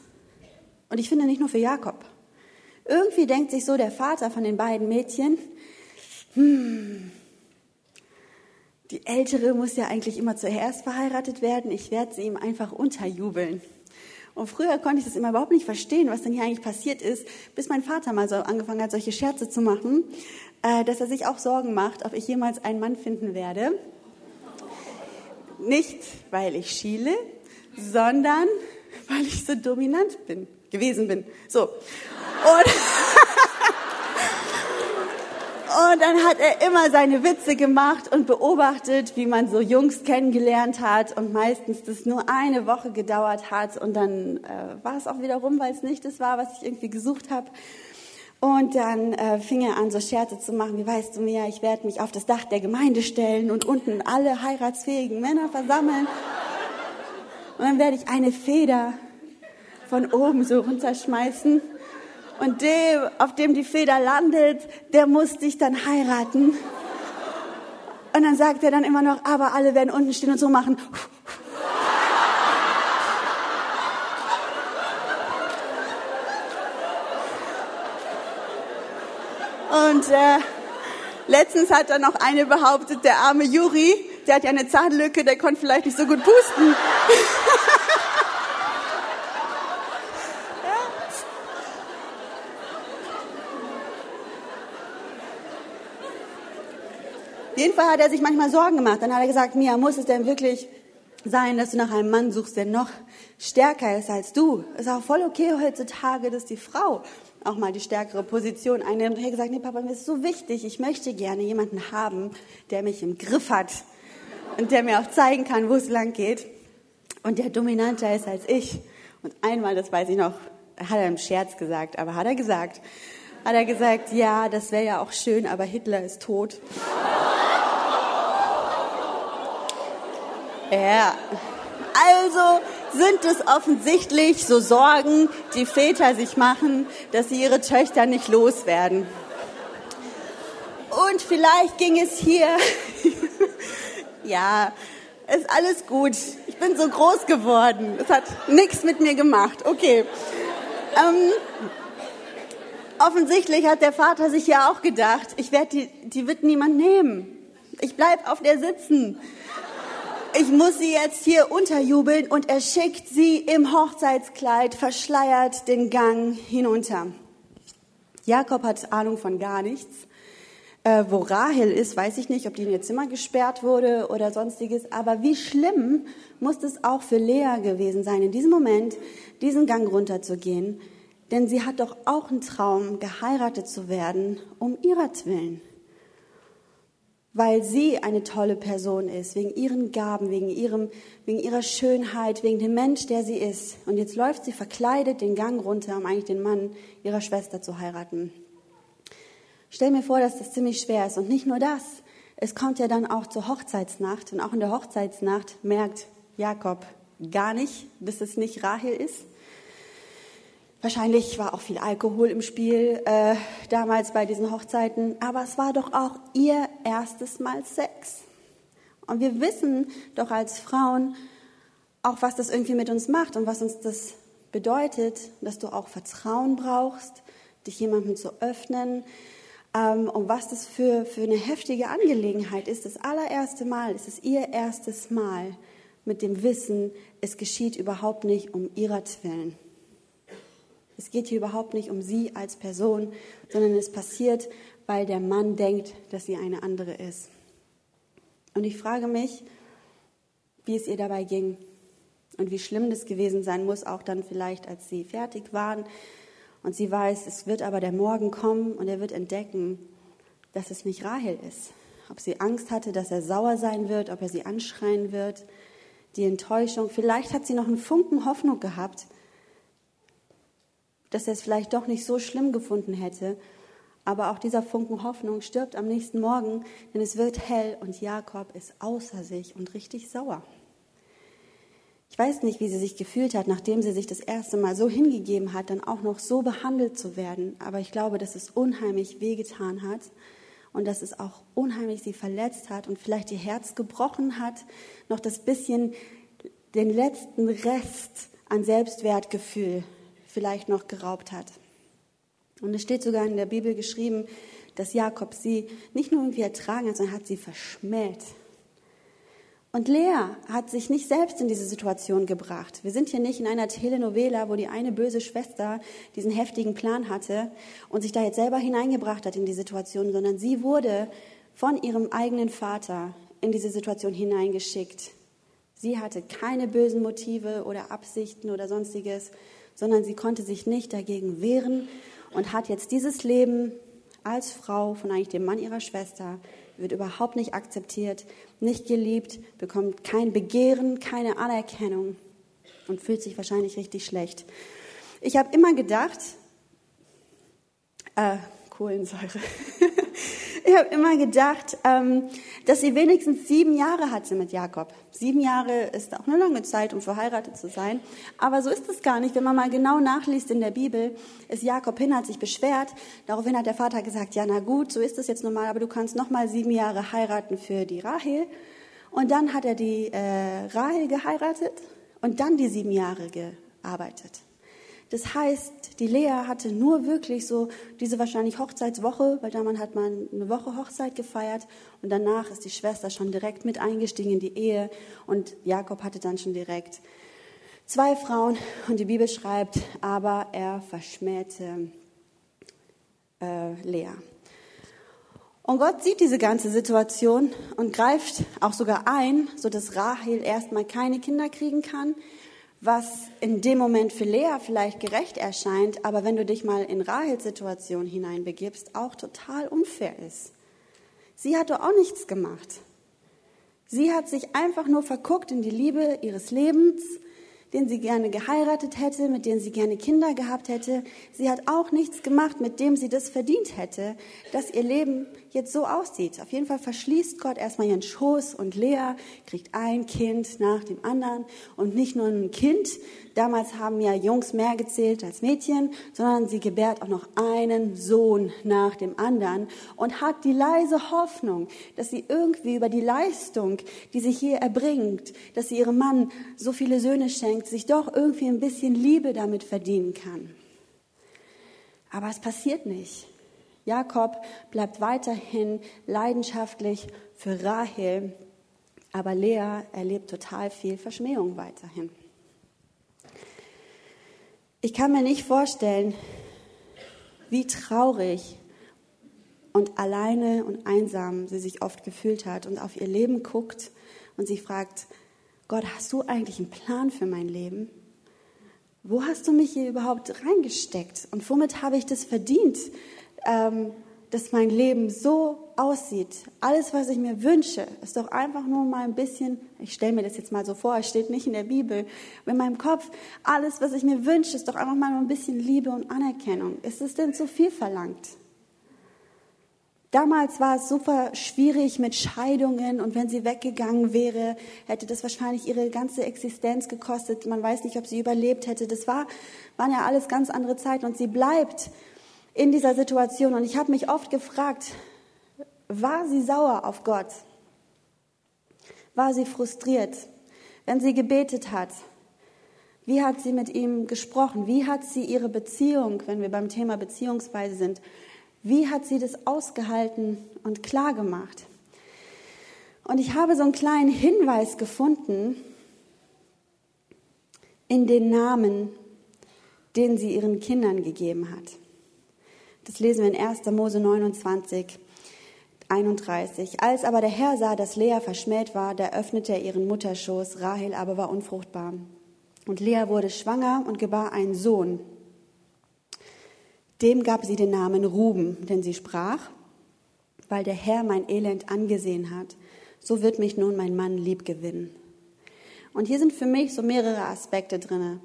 Und ich finde nicht nur für Jakob. Irgendwie denkt sich so der Vater von den beiden Mädchen, hm, die Ältere muss ja eigentlich immer zuerst verheiratet werden. Ich werde sie ihm einfach unterjubeln. Und früher konnte ich das immer überhaupt nicht verstehen, was denn hier eigentlich passiert ist, bis mein Vater mal so angefangen hat, solche Scherze zu machen, äh, dass er sich auch Sorgen macht, ob ich jemals einen Mann finden werde. Nicht, weil ich schiele, sondern weil ich so dominant bin, gewesen bin. So. Und Und dann hat er immer seine Witze gemacht und beobachtet, wie man so Jungs kennengelernt hat und meistens das nur eine Woche gedauert hat und dann äh, war es auch wieder rum, weil es nicht das war, was ich irgendwie gesucht habe. Und dann äh, fing er an, so Scherze zu machen, wie weißt du mehr, ich werde mich auf das Dach der Gemeinde stellen und unten alle heiratsfähigen Männer versammeln. Und dann werde ich eine Feder von oben so runterschmeißen und dem, auf dem die Feder landet, der muss dich dann heiraten. Und dann sagt er dann immer noch, aber alle werden unten stehen und so machen. Und äh, letztens hat dann noch eine behauptet, der arme Juri, der hat ja eine Zahnlücke, der konnte vielleicht nicht so gut pusten. jeden Fall hat er sich manchmal Sorgen gemacht. Dann hat er gesagt, Mia, muss es denn wirklich sein, dass du nach einem Mann suchst, der noch stärker ist als du? Ist auch voll okay heutzutage, dass die Frau auch mal die stärkere Position einnimmt. Und er hat gesagt, nee, Papa, mir ist so wichtig. Ich möchte gerne jemanden haben, der mich im Griff hat und der mir auch zeigen kann, wo es lang geht und der dominanter ist als ich. Und einmal, das weiß ich noch, hat er im Scherz gesagt, aber hat er gesagt, hat er gesagt, ja, das wäre ja auch schön, aber Hitler ist tot. Ja. Also sind es offensichtlich so Sorgen, die Väter sich machen, dass sie ihre Töchter nicht loswerden. Und vielleicht ging es hier, ja, ist alles gut. Ich bin so groß geworden. Es hat nichts mit mir gemacht. Okay. Ähm, offensichtlich hat der Vater sich ja auch gedacht, ich werde die, die wird niemand nehmen. Ich bleib auf der sitzen ich muss sie jetzt hier unterjubeln und er schickt sie im Hochzeitskleid verschleiert den Gang hinunter. Jakob hat Ahnung von gar nichts. Äh, wo Rahel ist, weiß ich nicht, ob die in ihr Zimmer gesperrt wurde oder sonstiges. Aber wie schlimm muss es auch für Lea gewesen sein, in diesem Moment diesen Gang runterzugehen. Denn sie hat doch auch einen Traum, geheiratet zu werden, um ihretwillen weil sie eine tolle Person ist, wegen ihren Gaben, wegen, ihrem, wegen ihrer Schönheit, wegen dem Mensch, der sie ist. Und jetzt läuft sie verkleidet den Gang runter, um eigentlich den Mann ihrer Schwester zu heiraten. Stell mir vor, dass das ziemlich schwer ist. Und nicht nur das, es kommt ja dann auch zur Hochzeitsnacht. Und auch in der Hochzeitsnacht merkt Jakob gar nicht, dass es nicht Rahel ist. Wahrscheinlich war auch viel Alkohol im Spiel äh, damals bei diesen Hochzeiten, aber es war doch auch ihr erstes Mal Sex. Und wir wissen doch als Frauen auch, was das irgendwie mit uns macht und was uns das bedeutet, dass du auch Vertrauen brauchst, dich jemandem zu öffnen ähm, und was das für, für eine heftige Angelegenheit ist. Das allererste Mal, es ist ihr erstes Mal mit dem Wissen, es geschieht überhaupt nicht um ihretwillen. Es geht hier überhaupt nicht um sie als Person, sondern es passiert, weil der Mann denkt, dass sie eine andere ist. Und ich frage mich, wie es ihr dabei ging und wie schlimm das gewesen sein muss, auch dann vielleicht, als sie fertig waren und sie weiß, es wird aber der Morgen kommen und er wird entdecken, dass es nicht Rahel ist. Ob sie Angst hatte, dass er sauer sein wird, ob er sie anschreien wird, die Enttäuschung. Vielleicht hat sie noch einen Funken Hoffnung gehabt, dass er es vielleicht doch nicht so schlimm gefunden hätte. Aber auch dieser Funken Hoffnung stirbt am nächsten Morgen, denn es wird hell und Jakob ist außer sich und richtig sauer. Ich weiß nicht, wie sie sich gefühlt hat, nachdem sie sich das erste Mal so hingegeben hat, dann auch noch so behandelt zu werden. Aber ich glaube, dass es unheimlich wehgetan hat und dass es auch unheimlich sie verletzt hat und vielleicht ihr Herz gebrochen hat, noch das bisschen, den letzten Rest an Selbstwertgefühl vielleicht noch geraubt hat. Und es steht sogar in der Bibel geschrieben, dass Jakob sie nicht nur irgendwie ertragen hat, sondern hat sie verschmäht. Und Lea hat sich nicht selbst in diese Situation gebracht. Wir sind hier nicht in einer Telenovela, wo die eine böse Schwester diesen heftigen Plan hatte und sich da jetzt selber hineingebracht hat in die Situation, sondern sie wurde von ihrem eigenen Vater in diese Situation hineingeschickt. Sie hatte keine bösen Motive oder Absichten oder sonstiges, sondern sie konnte sich nicht dagegen wehren und hat jetzt dieses Leben als Frau von eigentlich dem Mann ihrer Schwester wird überhaupt nicht akzeptiert, nicht geliebt, bekommt kein Begehren, keine Anerkennung und fühlt sich wahrscheinlich richtig schlecht. Ich habe immer gedacht, äh, Kohlensäure. ich habe immer gedacht, ähm, dass sie wenigstens sieben Jahre hatte mit Jakob. Sieben Jahre ist auch eine lange Zeit, um verheiratet zu sein. Aber so ist es gar nicht. Wenn man mal genau nachliest in der Bibel, ist Jakob hin, hat sich beschwert. Daraufhin hat der Vater gesagt, ja, na gut, so ist es jetzt normal, aber du kannst noch mal sieben Jahre heiraten für die Rahel. Und dann hat er die äh, Rahel geheiratet und dann die sieben Jahre gearbeitet. Das heißt, die Lea hatte nur wirklich so diese wahrscheinlich Hochzeitswoche, weil damals hat man eine Woche Hochzeit gefeiert und danach ist die Schwester schon direkt mit eingestiegen in die Ehe und Jakob hatte dann schon direkt zwei Frauen und die Bibel schreibt, aber er verschmähte äh, Lea. Und Gott sieht diese ganze Situation und greift auch sogar ein, so dass Rahel erstmal keine Kinder kriegen kann was in dem Moment für Lea vielleicht gerecht erscheint, aber wenn du dich mal in Rahels Situation hineinbegibst, auch total unfair ist. Sie hatte auch nichts gemacht. Sie hat sich einfach nur verguckt in die Liebe ihres Lebens den sie gerne geheiratet hätte, mit dem sie gerne Kinder gehabt hätte. Sie hat auch nichts gemacht, mit dem sie das verdient hätte, dass ihr Leben jetzt so aussieht. Auf jeden Fall verschließt Gott erstmal ihren Schoß und Lea kriegt ein Kind nach dem anderen und nicht nur ein Kind. Damals haben ja Jungs mehr gezählt als Mädchen, sondern sie gebärt auch noch einen Sohn nach dem anderen und hat die leise Hoffnung, dass sie irgendwie über die Leistung, die sie hier erbringt, dass sie ihrem Mann so viele Söhne schenkt, sich doch irgendwie ein bisschen Liebe damit verdienen kann. Aber es passiert nicht. Jakob bleibt weiterhin leidenschaftlich für Rahel, aber Lea erlebt total viel Verschmähung weiterhin. Ich kann mir nicht vorstellen, wie traurig und alleine und einsam sie sich oft gefühlt hat und auf ihr Leben guckt und sich fragt, Gott, hast du eigentlich einen Plan für mein Leben? Wo hast du mich hier überhaupt reingesteckt? Und womit habe ich das verdient, ähm, dass mein Leben so aussieht? Alles, was ich mir wünsche, ist doch einfach nur mal ein bisschen, ich stelle mir das jetzt mal so vor, es steht nicht in der Bibel, in meinem Kopf, alles, was ich mir wünsche, ist doch einfach mal ein bisschen Liebe und Anerkennung. Ist es denn zu viel verlangt? Damals war es super schwierig mit Scheidungen und wenn sie weggegangen wäre, hätte das wahrscheinlich ihre ganze Existenz gekostet. Man weiß nicht, ob sie überlebt hätte. Das war, waren ja alles ganz andere Zeiten und sie bleibt in dieser Situation. Und ich habe mich oft gefragt, war sie sauer auf Gott? War sie frustriert, wenn sie gebetet hat? Wie hat sie mit ihm gesprochen? Wie hat sie ihre Beziehung, wenn wir beim Thema Beziehungsweise sind, wie hat sie das ausgehalten und klar gemacht? Und ich habe so einen kleinen Hinweis gefunden in den Namen, den sie ihren Kindern gegeben hat. Das lesen wir in 1. Mose 29, 31. Als aber der Herr sah, dass Lea verschmäht war, da öffnete er ihren Mutterschoß, Rahel aber war unfruchtbar. Und Lea wurde schwanger und gebar einen Sohn. Dem gab sie den Namen Ruben, denn sie sprach, weil der Herr mein Elend angesehen hat, so wird mich nun mein Mann lieb gewinnen. Und hier sind für mich so mehrere Aspekte drinne.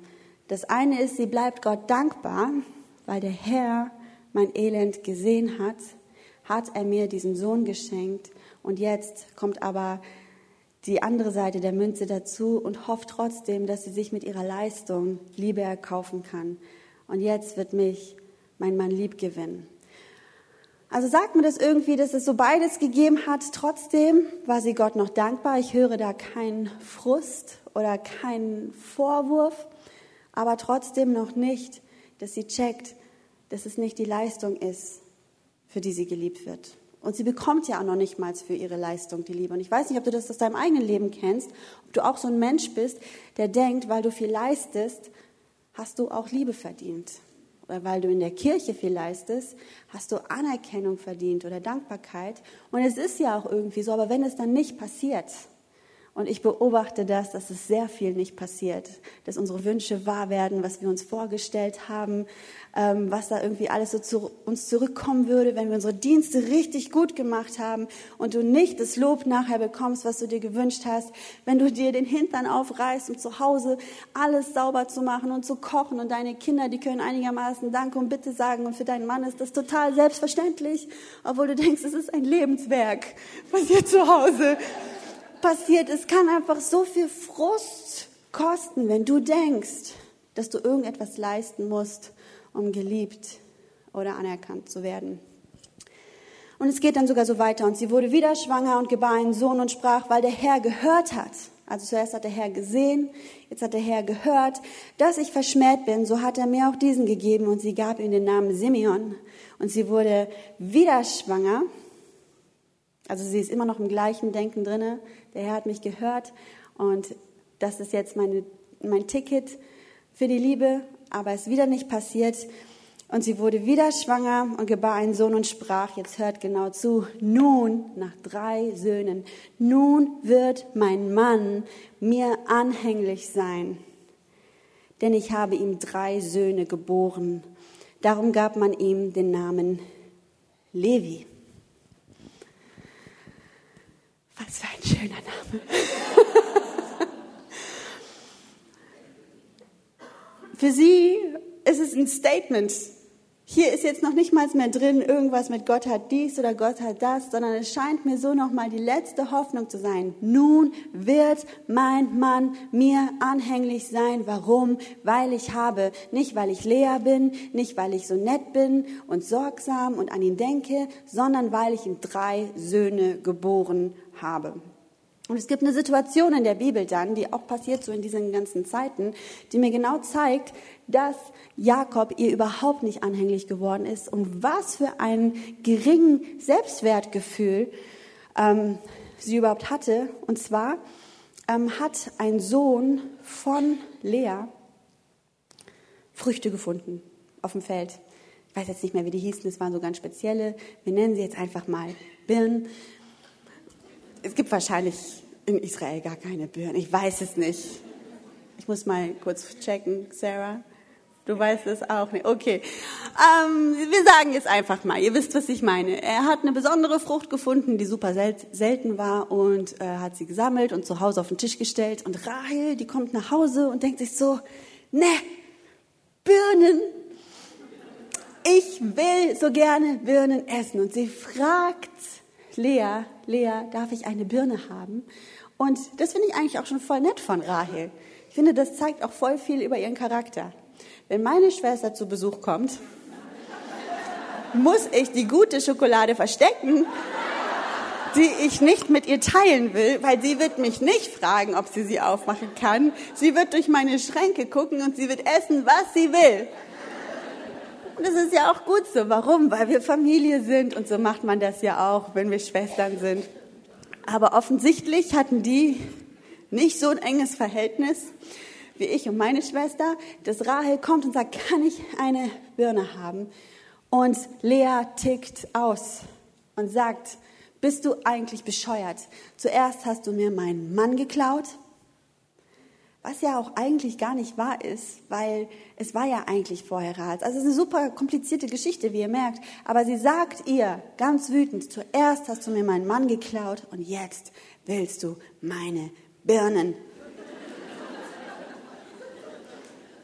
Das eine ist, sie bleibt Gott dankbar, weil der Herr mein Elend gesehen hat, hat er mir diesen Sohn geschenkt und jetzt kommt aber die andere Seite der Münze dazu und hofft trotzdem, dass sie sich mit ihrer Leistung Liebe erkaufen kann. Und jetzt wird mich mein Mann lieb gewinnen. Also sagt mir das irgendwie, dass es so beides gegeben hat. Trotzdem war sie Gott noch dankbar. Ich höre da keinen Frust oder keinen Vorwurf, aber trotzdem noch nicht, dass sie checkt, dass es nicht die Leistung ist, für die sie geliebt wird. Und sie bekommt ja auch noch nicht mal für ihre Leistung die Liebe. Und ich weiß nicht, ob du das aus deinem eigenen Leben kennst, ob du auch so ein Mensch bist, der denkt, weil du viel leistest, hast du auch Liebe verdient. Oder weil du in der Kirche viel leistest, hast du Anerkennung verdient oder Dankbarkeit. Und es ist ja auch irgendwie so, aber wenn es dann nicht passiert, und ich beobachte das, dass es sehr viel nicht passiert, dass unsere Wünsche wahr werden, was wir uns vorgestellt haben, ähm, was da irgendwie alles so zu uns zurückkommen würde, wenn wir unsere Dienste richtig gut gemacht haben und du nicht das Lob nachher bekommst, was du dir gewünscht hast, wenn du dir den Hintern aufreißt, um zu Hause alles sauber zu machen und zu kochen und deine Kinder, die können einigermaßen Danke und Bitte sagen und für deinen Mann ist das total selbstverständlich, obwohl du denkst, es ist ein Lebenswerk, was hier zu Hause passiert. Es kann einfach so viel Frust kosten, wenn du denkst, dass du irgendetwas leisten musst, um geliebt oder anerkannt zu werden. Und es geht dann sogar so weiter. Und sie wurde wieder schwanger und gebar einen Sohn und sprach, weil der Herr gehört hat. Also zuerst hat der Herr gesehen, jetzt hat der Herr gehört, dass ich verschmäht bin. So hat er mir auch diesen gegeben und sie gab ihm den Namen Simeon. Und sie wurde wieder schwanger. Also sie ist immer noch im gleichen Denken drinne der Herr hat mich gehört und das ist jetzt meine, mein Ticket für die Liebe, aber es ist wieder nicht passiert. Und sie wurde wieder schwanger und gebar einen Sohn und sprach, jetzt hört genau zu, nun, nach drei Söhnen, nun wird mein Mann mir anhänglich sein, denn ich habe ihm drei Söhne geboren. Darum gab man ihm den Namen Levi. Was für ein schöner Name. für sie ist es ein Statement. Hier ist jetzt noch nicht mal mehr drin, irgendwas mit Gott hat dies oder Gott hat das, sondern es scheint mir so noch mal die letzte Hoffnung zu sein. Nun wird mein Mann mir anhänglich sein. Warum? Weil ich habe, nicht weil ich Lea bin, nicht weil ich so nett bin und sorgsam und an ihn denke, sondern weil ich ihm drei Söhne geboren habe. Und es gibt eine Situation in der Bibel dann, die auch passiert so in diesen ganzen Zeiten, die mir genau zeigt, dass Jakob ihr überhaupt nicht anhänglich geworden ist und was für ein geringen Selbstwertgefühl ähm, sie überhaupt hatte. Und zwar ähm, hat ein Sohn von Lea Früchte gefunden auf dem Feld. Ich weiß jetzt nicht mehr, wie die hießen, das waren so ganz spezielle. Wir nennen sie jetzt einfach mal Birnen es gibt wahrscheinlich in Israel gar keine Birnen. Ich weiß es nicht. Ich muss mal kurz checken, Sarah. Du weißt es auch nicht. Okay. Ähm, wir sagen jetzt einfach mal, ihr wisst, was ich meine. Er hat eine besondere Frucht gefunden, die super selten war und äh, hat sie gesammelt und zu Hause auf den Tisch gestellt. Und Rahel, die kommt nach Hause und denkt sich so, ne, Birnen. Ich will so gerne Birnen essen. Und sie fragt Lea, Lea, darf ich eine Birne haben? Und das finde ich eigentlich auch schon voll nett von Rahel. Ich finde, das zeigt auch voll viel über ihren Charakter. Wenn meine Schwester zu Besuch kommt, muss ich die gute Schokolade verstecken, die ich nicht mit ihr teilen will, weil sie wird mich nicht fragen, ob sie sie aufmachen kann. Sie wird durch meine Schränke gucken und sie wird essen, was sie will. Und das ist ja auch gut so. Warum? Weil wir Familie sind und so macht man das ja auch, wenn wir Schwestern sind. Aber offensichtlich hatten die nicht so ein enges Verhältnis wie ich und meine Schwester, dass Rahel kommt und sagt, kann ich eine Birne haben? Und Lea tickt aus und sagt, bist du eigentlich bescheuert? Zuerst hast du mir meinen Mann geklaut, was ja auch eigentlich gar nicht wahr ist, weil es war ja eigentlich vorherat. Also es ist eine super komplizierte Geschichte, wie ihr merkt. Aber sie sagt ihr ganz wütend, zuerst hast du mir meinen Mann geklaut und jetzt willst du meine Birnen.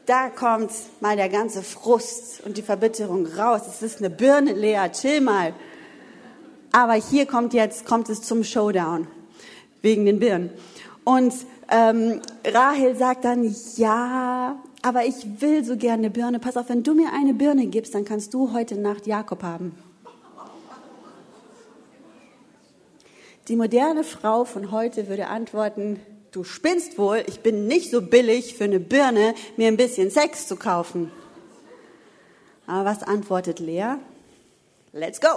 Da kommt mal der ganze Frust und die Verbitterung raus. Es ist eine Birne, Lea, chill mal. Aber hier kommt jetzt, kommt es zum Showdown. wegen den Birnen. Und ähm, Rahel sagt dann, ja, aber ich will so gerne eine Birne. Pass auf, wenn du mir eine Birne gibst, dann kannst du heute Nacht Jakob haben. Die moderne Frau von heute würde antworten, du spinnst wohl, ich bin nicht so billig für eine Birne, mir ein bisschen Sex zu kaufen. Aber was antwortet Lea? Let's go!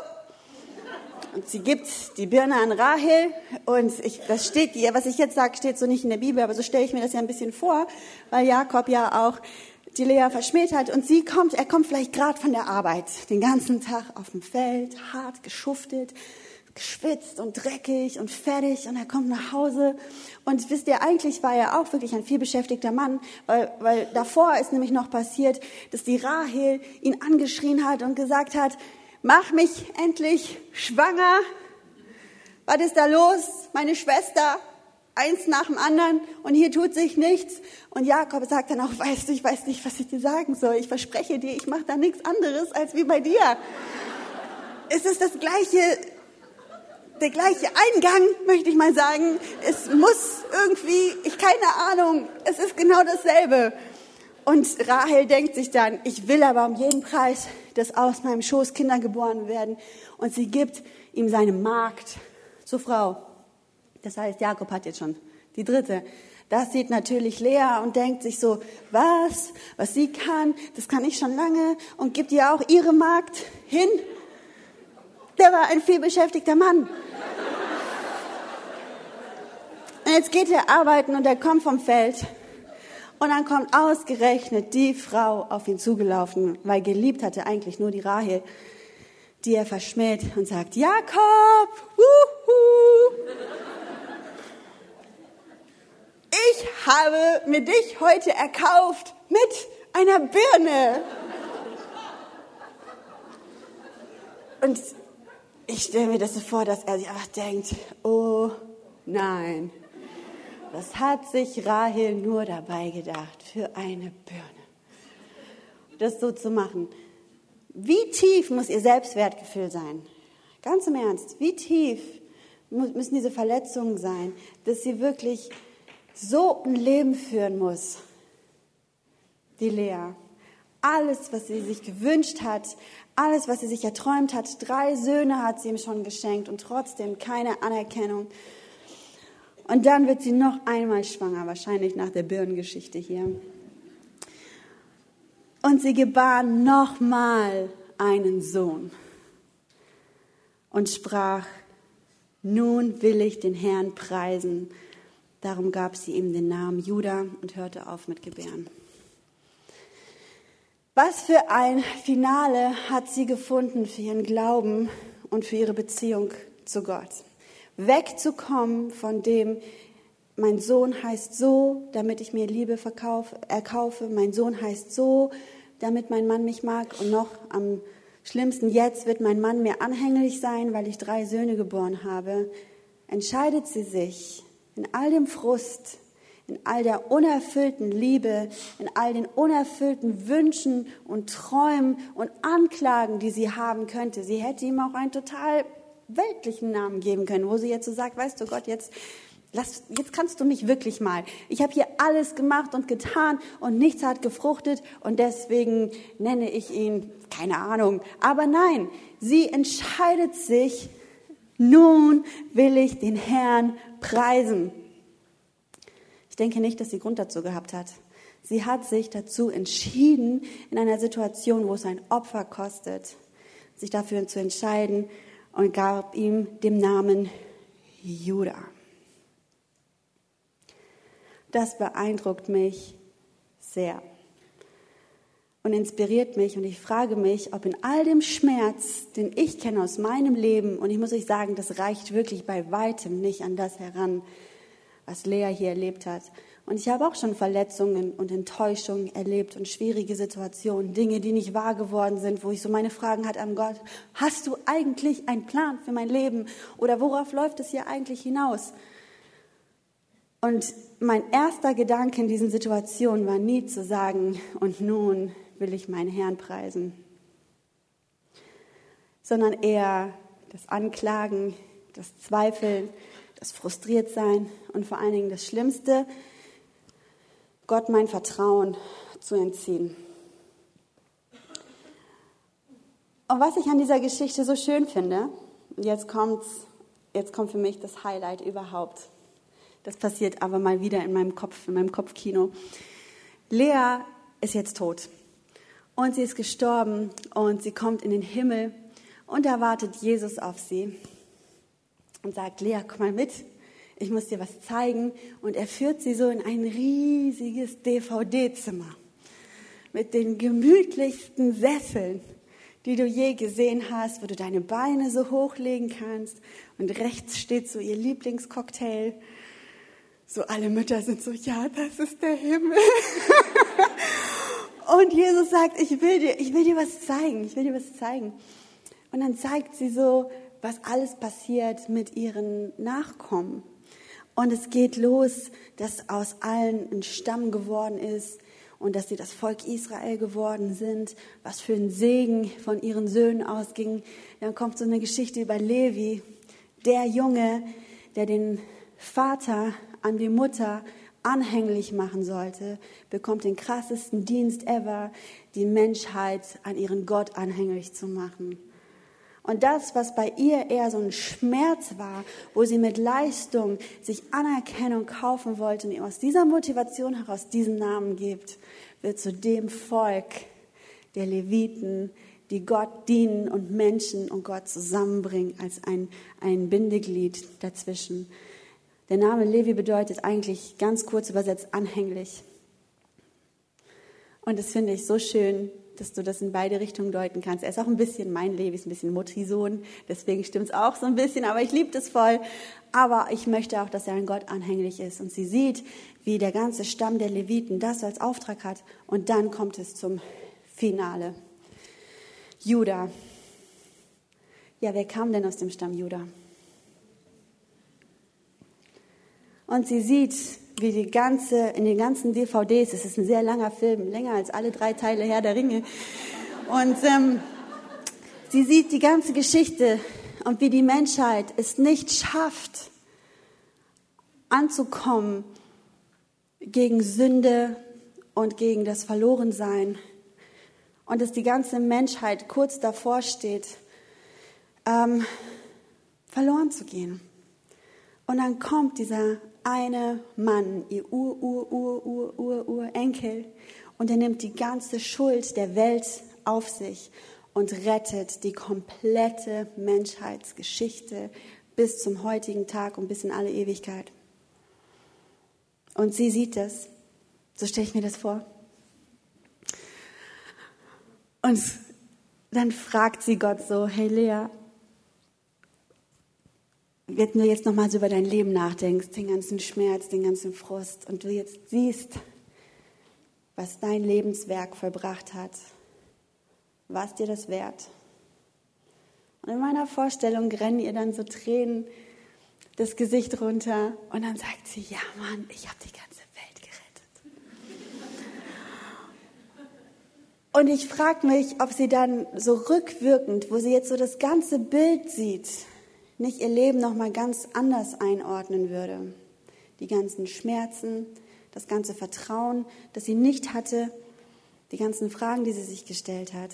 Und sie gibt die Birne an Rahel und ich, das steht, was ich jetzt sage, steht so nicht in der Bibel, aber so stelle ich mir das ja ein bisschen vor, weil Jakob ja auch die Lea verschmäht hat. Und sie kommt, er kommt vielleicht gerade von der Arbeit, den ganzen Tag auf dem Feld, hart geschuftet, geschwitzt und dreckig und fertig. Und er kommt nach Hause. Und wisst ihr, eigentlich war er auch wirklich ein vielbeschäftigter Mann, weil, weil davor ist nämlich noch passiert, dass die Rahel ihn angeschrien hat und gesagt hat, mach mich endlich schwanger. Was ist da los? Meine Schwester, eins nach dem anderen und hier tut sich nichts. Und Jakob sagt dann auch, weißt du, ich weiß nicht, was ich dir sagen soll. Ich verspreche dir, ich mache da nichts anderes als wie bei dir. Es ist das gleiche, der gleiche Eingang, möchte ich mal sagen. Es muss irgendwie, ich keine Ahnung, es ist genau dasselbe. Und Rahel denkt sich dann, ich will aber um jeden Preis, dass aus meinem Schoß Kinder geboren werden. Und sie gibt ihm seine Magd zur Frau. Das heißt, Jakob hat jetzt schon die dritte. Das sieht natürlich Lea und denkt sich so, was, was sie kann, das kann ich schon lange und gibt ihr auch ihre Magd hin. Der war ein vielbeschäftigter Mann. Und jetzt geht er arbeiten und er kommt vom Feld und dann kommt ausgerechnet die Frau auf ihn zugelaufen, weil geliebt hatte eigentlich nur die Rahel, die er verschmäht und sagt, Jakob, wuhu, ich habe mir dich heute erkauft mit einer Birne. Und ich stelle mir das so vor, dass er sich einfach denkt, oh nein, das hat sich Rahel nur dabei gedacht, für eine Birne. Das so zu machen. Wie tief muss ihr Selbstwertgefühl sein? Ganz im Ernst, wie tief müssen diese Verletzungen sein, dass sie wirklich so ein Leben führen muss? Die Lea. Alles, was sie sich gewünscht hat, alles, was sie sich erträumt hat, drei Söhne hat sie ihm schon geschenkt und trotzdem keine Anerkennung. Und dann wird sie noch einmal schwanger, wahrscheinlich nach der Birnengeschichte hier. Und sie gebar nochmal einen Sohn und sprach, nun will ich den Herrn preisen. Darum gab sie ihm den Namen Judah und hörte auf mit Gebären. Was für ein Finale hat sie gefunden für ihren Glauben und für ihre Beziehung zu Gott wegzukommen von dem, mein Sohn heißt so, damit ich mir Liebe verkaufe, erkaufe, mein Sohn heißt so, damit mein Mann mich mag. Und noch am schlimmsten jetzt wird mein Mann mir anhänglich sein, weil ich drei Söhne geboren habe, entscheidet sie sich in all dem Frust, in all der unerfüllten Liebe, in all den unerfüllten Wünschen und Träumen und Anklagen, die sie haben könnte. Sie hätte ihm auch ein total weltlichen Namen geben können, wo sie jetzt so sagt, weißt du Gott, jetzt, lass, jetzt kannst du mich wirklich mal. Ich habe hier alles gemacht und getan und nichts hat gefruchtet und deswegen nenne ich ihn, keine Ahnung. Aber nein, sie entscheidet sich, nun will ich den Herrn preisen. Ich denke nicht, dass sie Grund dazu gehabt hat. Sie hat sich dazu entschieden, in einer Situation, wo es ein Opfer kostet, sich dafür zu entscheiden, und gab ihm den Namen Judah. Das beeindruckt mich sehr und inspiriert mich und ich frage mich, ob in all dem Schmerz, den ich kenne aus meinem Leben, und ich muss euch sagen, das reicht wirklich bei weitem nicht an das heran, was Lea hier erlebt hat, und ich habe auch schon Verletzungen und Enttäuschungen erlebt und schwierige Situationen, Dinge, die nicht wahr geworden sind, wo ich so meine Fragen hatte an Gott. Hast du eigentlich einen Plan für mein Leben? Oder worauf läuft es hier eigentlich hinaus? Und mein erster Gedanke in diesen Situationen war nie zu sagen, und nun will ich meinen Herrn preisen, sondern eher das Anklagen, das Zweifeln, das Frustriertsein und vor allen Dingen das Schlimmste, Gott mein Vertrauen zu entziehen. Und was ich an dieser Geschichte so schön finde, jetzt kommt's, jetzt kommt für mich das Highlight überhaupt. Das passiert aber mal wieder in meinem Kopf, in meinem Kopfkino. Lea ist jetzt tot. Und sie ist gestorben und sie kommt in den Himmel und da wartet Jesus auf sie und sagt, Lea, komm mal mit, ich muss dir was zeigen. Und er führt sie so in ein riesiges DVD-Zimmer mit den gemütlichsten Sesseln, die du je gesehen hast, wo du deine Beine so hochlegen kannst. Und rechts steht so ihr Lieblingscocktail. So alle Mütter sind so, ja, das ist der Himmel. Und Jesus sagt, ich will dir, ich will dir was zeigen, ich will dir was zeigen. Und dann zeigt sie so, was alles passiert mit ihren Nachkommen. Und es geht los, dass aus allen ein Stamm geworden ist und dass sie das Volk Israel geworden sind, was für ein Segen von ihren Söhnen ausging. Dann kommt so eine Geschichte über Levi, der Junge, der den Vater an die Mutter anhänglich machen sollte, bekommt den krassesten Dienst ever, die Menschheit an ihren Gott anhänglich zu machen. Und das, was bei ihr eher so ein Schmerz war, wo sie mit Leistung sich Anerkennung kaufen wollte und ihm aus dieser Motivation heraus diesen Namen gibt, wird zu dem Volk der Leviten, die Gott dienen und Menschen und Gott zusammenbringen als ein, ein Bindeglied dazwischen. Der Name Levi bedeutet eigentlich ganz kurz übersetzt anhänglich. Und das finde ich so schön, dass du das in beide Richtungen deuten kannst. Er ist auch ein bisschen mein Levi, ist ein bisschen Mutti-Sohn, deswegen stimmt es auch so ein bisschen, aber ich liebe das voll. Aber ich möchte auch, dass er an Gott anhänglich ist. Und sie sieht, wie der ganze Stamm der Leviten das als Auftrag hat. Und dann kommt es zum Finale. Judah. Ja, wer kam denn aus dem Stamm Judah? und sie sieht, wie die ganze, in den ganzen DVDs, es ist ein sehr langer Film, länger als alle drei Teile Herr der Ringe, und ähm, sie sieht die ganze Geschichte und wie die Menschheit es nicht schafft, anzukommen gegen Sünde und gegen das Verlorensein. Und dass die ganze Menschheit kurz davor steht, ähm, verloren zu gehen. Und dann kommt dieser eine Mann, ihr Ur, Ur, Ur, Ur, Ur, Ur Enkel, und er nimmt die ganze Schuld der Welt auf sich und rettet die komplette Menschheitsgeschichte bis zum heutigen Tag und bis in alle Ewigkeit. Und sie sieht das. So stelle ich mir das vor. Und dann fragt sie Gott so, hey Lea, wenn du jetzt nochmal so über dein Leben nachdenkst, den ganzen Schmerz, den ganzen Frust und du jetzt siehst, was dein Lebenswerk vollbracht hat, was dir das wert? Und in meiner Vorstellung rennen ihr dann so Tränen das Gesicht runter und dann sagt sie, ja Mann, ich habe die ganze Welt gerettet. Und ich frage mich, ob sie dann so rückwirkend, wo sie jetzt so das ganze Bild sieht, nicht ihr Leben noch mal ganz anders einordnen würde. Die ganzen Schmerzen, das ganze Vertrauen, das sie nicht hatte, die ganzen Fragen, die sie sich gestellt hat.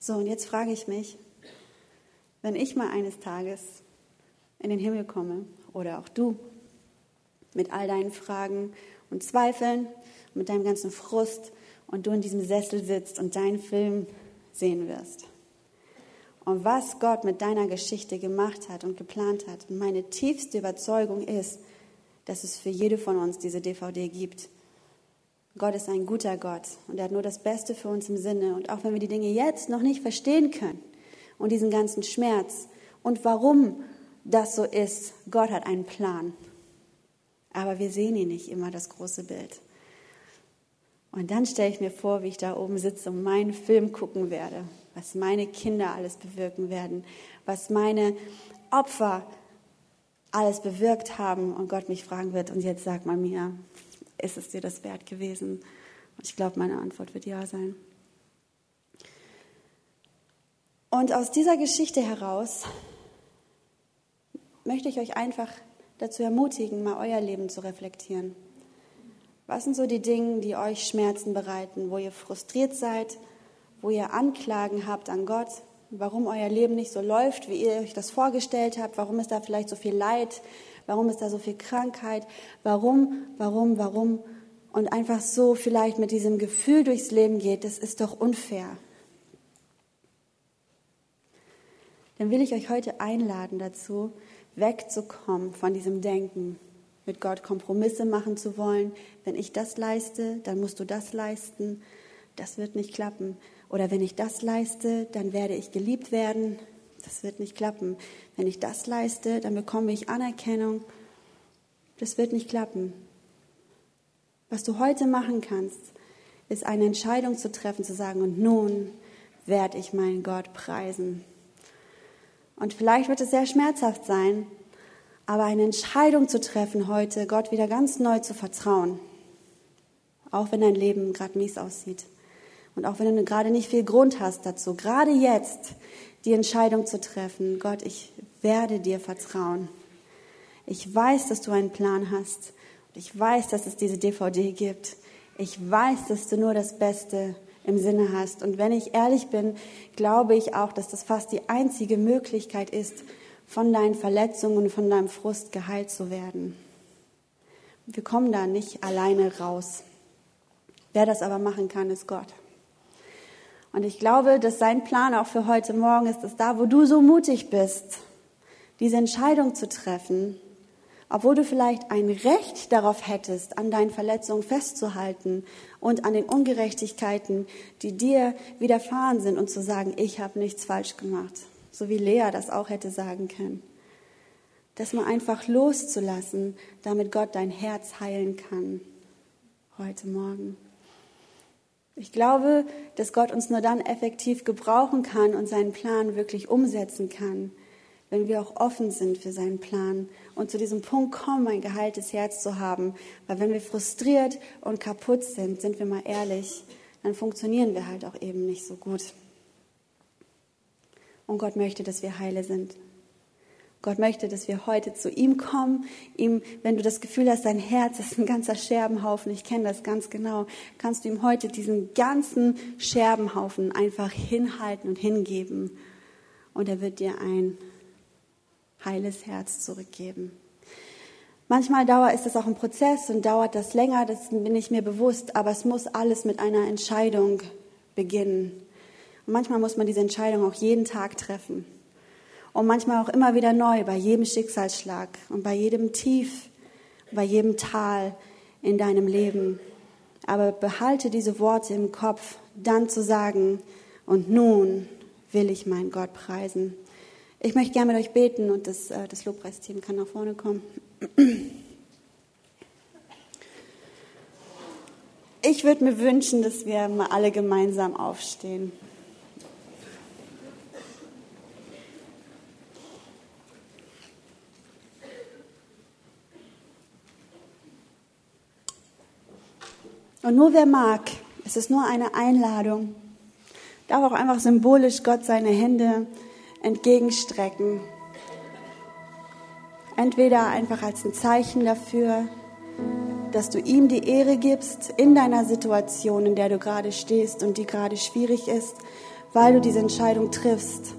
So, und jetzt frage ich mich, wenn ich mal eines Tages in den Himmel komme oder auch du mit all deinen Fragen und Zweifeln, mit deinem ganzen Frust und du in diesem Sessel sitzt und deinen Film sehen wirst und was Gott mit deiner Geschichte gemacht hat und geplant hat. Und meine tiefste Überzeugung ist, dass es für jede von uns diese DVD gibt. Gott ist ein guter Gott und er hat nur das Beste für uns im Sinne. Und auch wenn wir die Dinge jetzt noch nicht verstehen können und diesen ganzen Schmerz und warum das so ist, Gott hat einen Plan. Aber wir sehen ihn nicht immer, das große Bild. Und dann stelle ich mir vor, wie ich da oben sitze und meinen Film gucken werde was meine Kinder alles bewirken werden, was meine Opfer alles bewirkt haben und Gott mich fragen wird, und jetzt sag mal mir, ist es dir das wert gewesen? Und ich glaube, meine Antwort wird ja sein. Und aus dieser Geschichte heraus möchte ich euch einfach dazu ermutigen, mal euer Leben zu reflektieren. Was sind so die Dinge, die euch Schmerzen bereiten, wo ihr frustriert seid, wo ihr Anklagen habt an Gott, warum euer Leben nicht so läuft, wie ihr euch das vorgestellt habt, warum ist da vielleicht so viel Leid, warum ist da so viel Krankheit, warum, warum, warum und einfach so vielleicht mit diesem Gefühl durchs Leben geht, das ist doch unfair. Dann will ich euch heute einladen dazu, wegzukommen von diesem Denken, mit Gott Kompromisse machen zu wollen. Wenn ich das leiste, dann musst du das leisten. Das wird nicht klappen. Oder wenn ich das leiste, dann werde ich geliebt werden. Das wird nicht klappen. Wenn ich das leiste, dann bekomme ich Anerkennung. Das wird nicht klappen. Was du heute machen kannst, ist eine Entscheidung zu treffen, zu sagen, und nun werde ich meinen Gott preisen. Und vielleicht wird es sehr schmerzhaft sein, aber eine Entscheidung zu treffen heute, Gott wieder ganz neu zu vertrauen, auch wenn dein Leben gerade mies aussieht und auch wenn du gerade nicht viel Grund hast dazu, gerade jetzt die Entscheidung zu treffen, Gott, ich werde dir vertrauen. Ich weiß, dass du einen Plan hast ich weiß, dass es diese DVD gibt. Ich weiß, dass du nur das Beste im Sinne hast. Und wenn ich ehrlich bin, glaube ich auch, dass das fast die einzige Möglichkeit ist, von deinen Verletzungen und von deinem Frust geheilt zu werden. Wir kommen da nicht alleine raus. Wer das aber machen kann, ist Gott. Und ich glaube, dass sein Plan auch für heute Morgen ist, dass da, wo du so mutig bist, diese Entscheidung zu treffen, obwohl du vielleicht ein Recht darauf hättest, an deinen Verletzungen festzuhalten und an den Ungerechtigkeiten, die dir widerfahren sind und zu sagen, ich habe nichts falsch gemacht, so wie Lea das auch hätte sagen können. Das mal einfach loszulassen, damit Gott dein Herz heilen kann heute Morgen. Ich glaube, dass Gott uns nur dann effektiv gebrauchen kann und seinen Plan wirklich umsetzen kann, wenn wir auch offen sind für seinen Plan und zu diesem Punkt kommen, ein geheiltes Herz zu haben. Weil wenn wir frustriert und kaputt sind, sind wir mal ehrlich, dann funktionieren wir halt auch eben nicht so gut. Und Gott möchte, dass wir heile sind. Gott möchte, dass wir heute zu ihm kommen. Ihm, wenn du das Gefühl hast, dein Herz ist ein ganzer Scherbenhaufen, ich kenne das ganz genau, kannst du ihm heute diesen ganzen Scherbenhaufen einfach hinhalten und hingeben. Und er wird dir ein heiles Herz zurückgeben. Manchmal dauert, ist das auch ein Prozess und dauert das länger, das bin ich mir bewusst, aber es muss alles mit einer Entscheidung beginnen. Und manchmal muss man diese Entscheidung auch jeden Tag treffen. Und manchmal auch immer wieder neu, bei jedem Schicksalsschlag und bei jedem Tief, bei jedem Tal in deinem Leben. Aber behalte diese Worte im Kopf, dann zu sagen, und nun will ich meinen Gott preisen. Ich möchte gerne mit euch beten und das, äh, das Lobpreisteam kann nach vorne kommen. Ich würde mir wünschen, dass wir mal alle gemeinsam aufstehen. Und nur wer mag, es ist nur eine Einladung, darf auch einfach symbolisch Gott seine Hände entgegenstrecken. Entweder einfach als ein Zeichen dafür, dass du ihm die Ehre gibst in deiner Situation, in der du gerade stehst und die gerade schwierig ist, weil du diese Entscheidung triffst,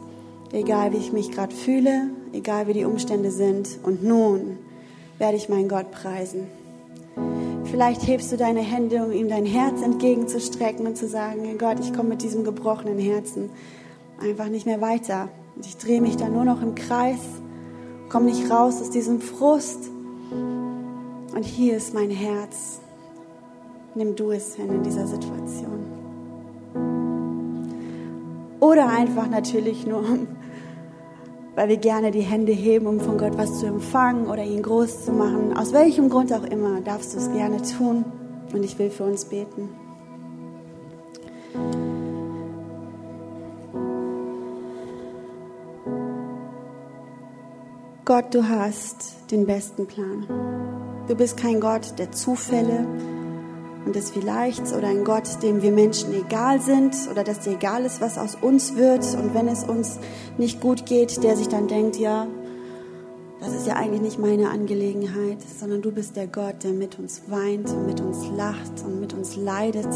egal wie ich mich gerade fühle, egal wie die Umstände sind. Und nun werde ich meinen Gott preisen. Vielleicht hebst du deine Hände, um ihm dein Herz entgegenzustrecken und zu sagen, Gott, ich komme mit diesem gebrochenen Herzen einfach nicht mehr weiter. Und ich drehe mich da nur noch im Kreis, komme nicht raus aus diesem Frust. Und hier ist mein Herz. Nimm du es hin in dieser Situation. Oder einfach natürlich nur, weil wir gerne die Hände heben, um von Gott was zu empfangen oder ihn groß zu machen. Aus welchem Grund auch immer darfst du es gerne tun. Und ich will für uns beten. Gott, du hast den besten Plan. Du bist kein Gott der Zufälle und des Vielleichts oder ein Gott, dem wir Menschen egal sind oder dass dir egal ist, was aus uns wird und wenn es uns nicht gut geht, der sich dann denkt, ja, das ist ja eigentlich nicht meine Angelegenheit, sondern du bist der Gott, der mit uns weint und mit uns lacht und mit uns leidet.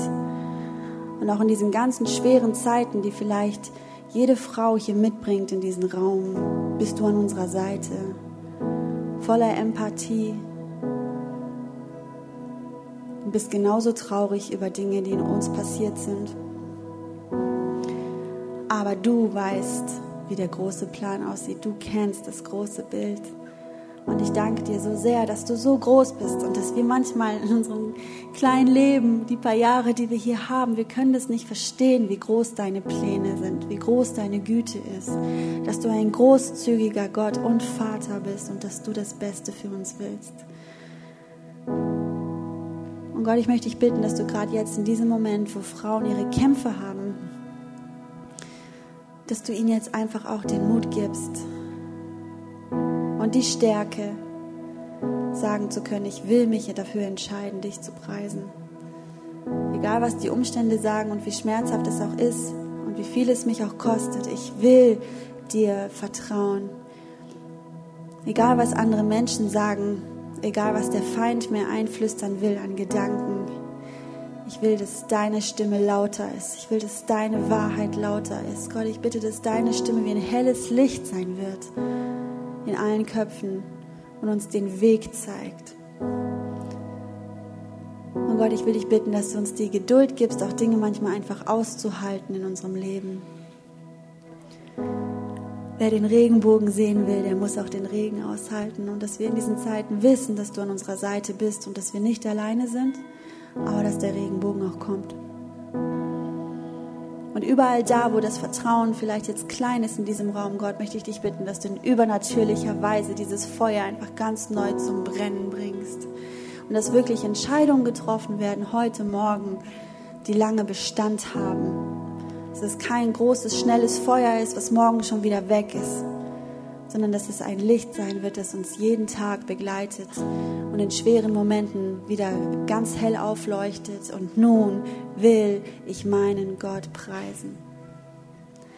Und auch in diesen ganzen schweren Zeiten, die vielleicht jede Frau hier mitbringt in diesen Raum, bist du an unserer Seite, voller Empathie. Du bist genauso traurig über Dinge, die in uns passiert sind. Aber du weißt, wie der große Plan aussieht. Du kennst das große Bild. Und ich danke dir so sehr, dass du so groß bist und dass wir manchmal in unserem kleinen Leben, die paar Jahre, die wir hier haben, wir können das nicht verstehen, wie groß deine Pläne sind, wie groß deine Güte ist, dass du ein großzügiger Gott und Vater bist und dass du das Beste für uns willst. Und Gott, ich möchte dich bitten, dass du gerade jetzt in diesem Moment, wo Frauen ihre Kämpfe haben, dass du ihnen jetzt einfach auch den Mut gibst, und die Stärke, sagen zu können, ich will mich dafür entscheiden, dich zu preisen. Egal was die Umstände sagen und wie schmerzhaft es auch ist und wie viel es mich auch kostet, ich will dir vertrauen. Egal was andere Menschen sagen, egal was der Feind mir einflüstern will an Gedanken, ich will, dass deine Stimme lauter ist. Ich will, dass deine Wahrheit lauter ist. Gott, ich bitte, dass deine Stimme wie ein helles Licht sein wird in allen Köpfen und uns den Weg zeigt. Und Gott, ich will dich bitten, dass du uns die Geduld gibst, auch Dinge manchmal einfach auszuhalten in unserem Leben. Wer den Regenbogen sehen will, der muss auch den Regen aushalten. Und dass wir in diesen Zeiten wissen, dass du an unserer Seite bist und dass wir nicht alleine sind, aber dass der Regenbogen auch kommt. Und überall da, wo das Vertrauen vielleicht jetzt klein ist in diesem Raum, Gott, möchte ich dich bitten, dass du in übernatürlicher Weise dieses Feuer einfach ganz neu zum Brennen bringst. Und dass wirklich Entscheidungen getroffen werden heute Morgen, die lange Bestand haben. Dass es kein großes, schnelles Feuer ist, was morgen schon wieder weg ist, sondern dass es ein Licht sein wird, das uns jeden Tag begleitet und in schweren Momenten wieder ganz hell aufleuchtet. Und nun will ich meinen Gott preisen.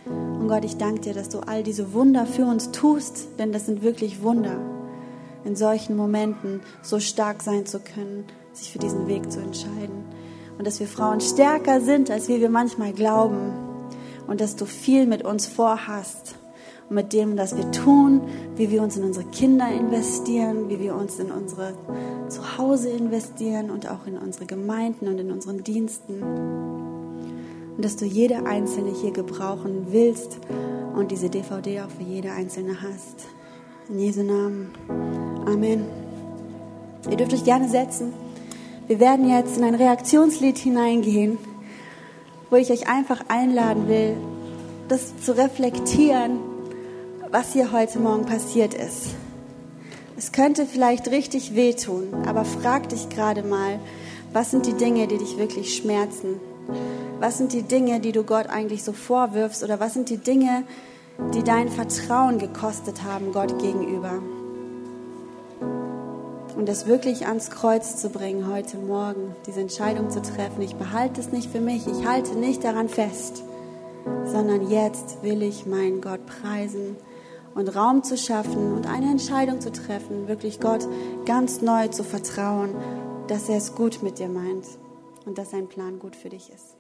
Und Gott, ich danke dir, dass du all diese Wunder für uns tust, denn das sind wirklich Wunder, in solchen Momenten so stark sein zu können, sich für diesen Weg zu entscheiden. Und dass wir Frauen stärker sind, als wie wir manchmal glauben. Und dass du viel mit uns vorhast und mit dem, was wir tun, wie wir uns in unsere Kinder investieren, wie wir uns in unsere Zuhause investieren und auch in unsere Gemeinden und in unseren Diensten. Und dass du jede einzelne hier gebrauchen willst und diese DVD auch für jede einzelne hast. In Jesu Namen. Amen. Ihr dürft euch gerne setzen. Wir werden jetzt in ein Reaktionslied hineingehen, wo ich euch einfach einladen will, das zu reflektieren was hier heute Morgen passiert ist. Es könnte vielleicht richtig wehtun, aber frag dich gerade mal, was sind die Dinge, die dich wirklich schmerzen? Was sind die Dinge, die du Gott eigentlich so vorwirfst? Oder was sind die Dinge, die dein Vertrauen gekostet haben Gott gegenüber? Und das wirklich ans Kreuz zu bringen heute Morgen, diese Entscheidung zu treffen. Ich behalte es nicht für mich, ich halte nicht daran fest, sondern jetzt will ich meinen Gott preisen und Raum zu schaffen und eine Entscheidung zu treffen, wirklich Gott ganz neu zu vertrauen, dass er es gut mit dir meint und dass sein Plan gut für dich ist.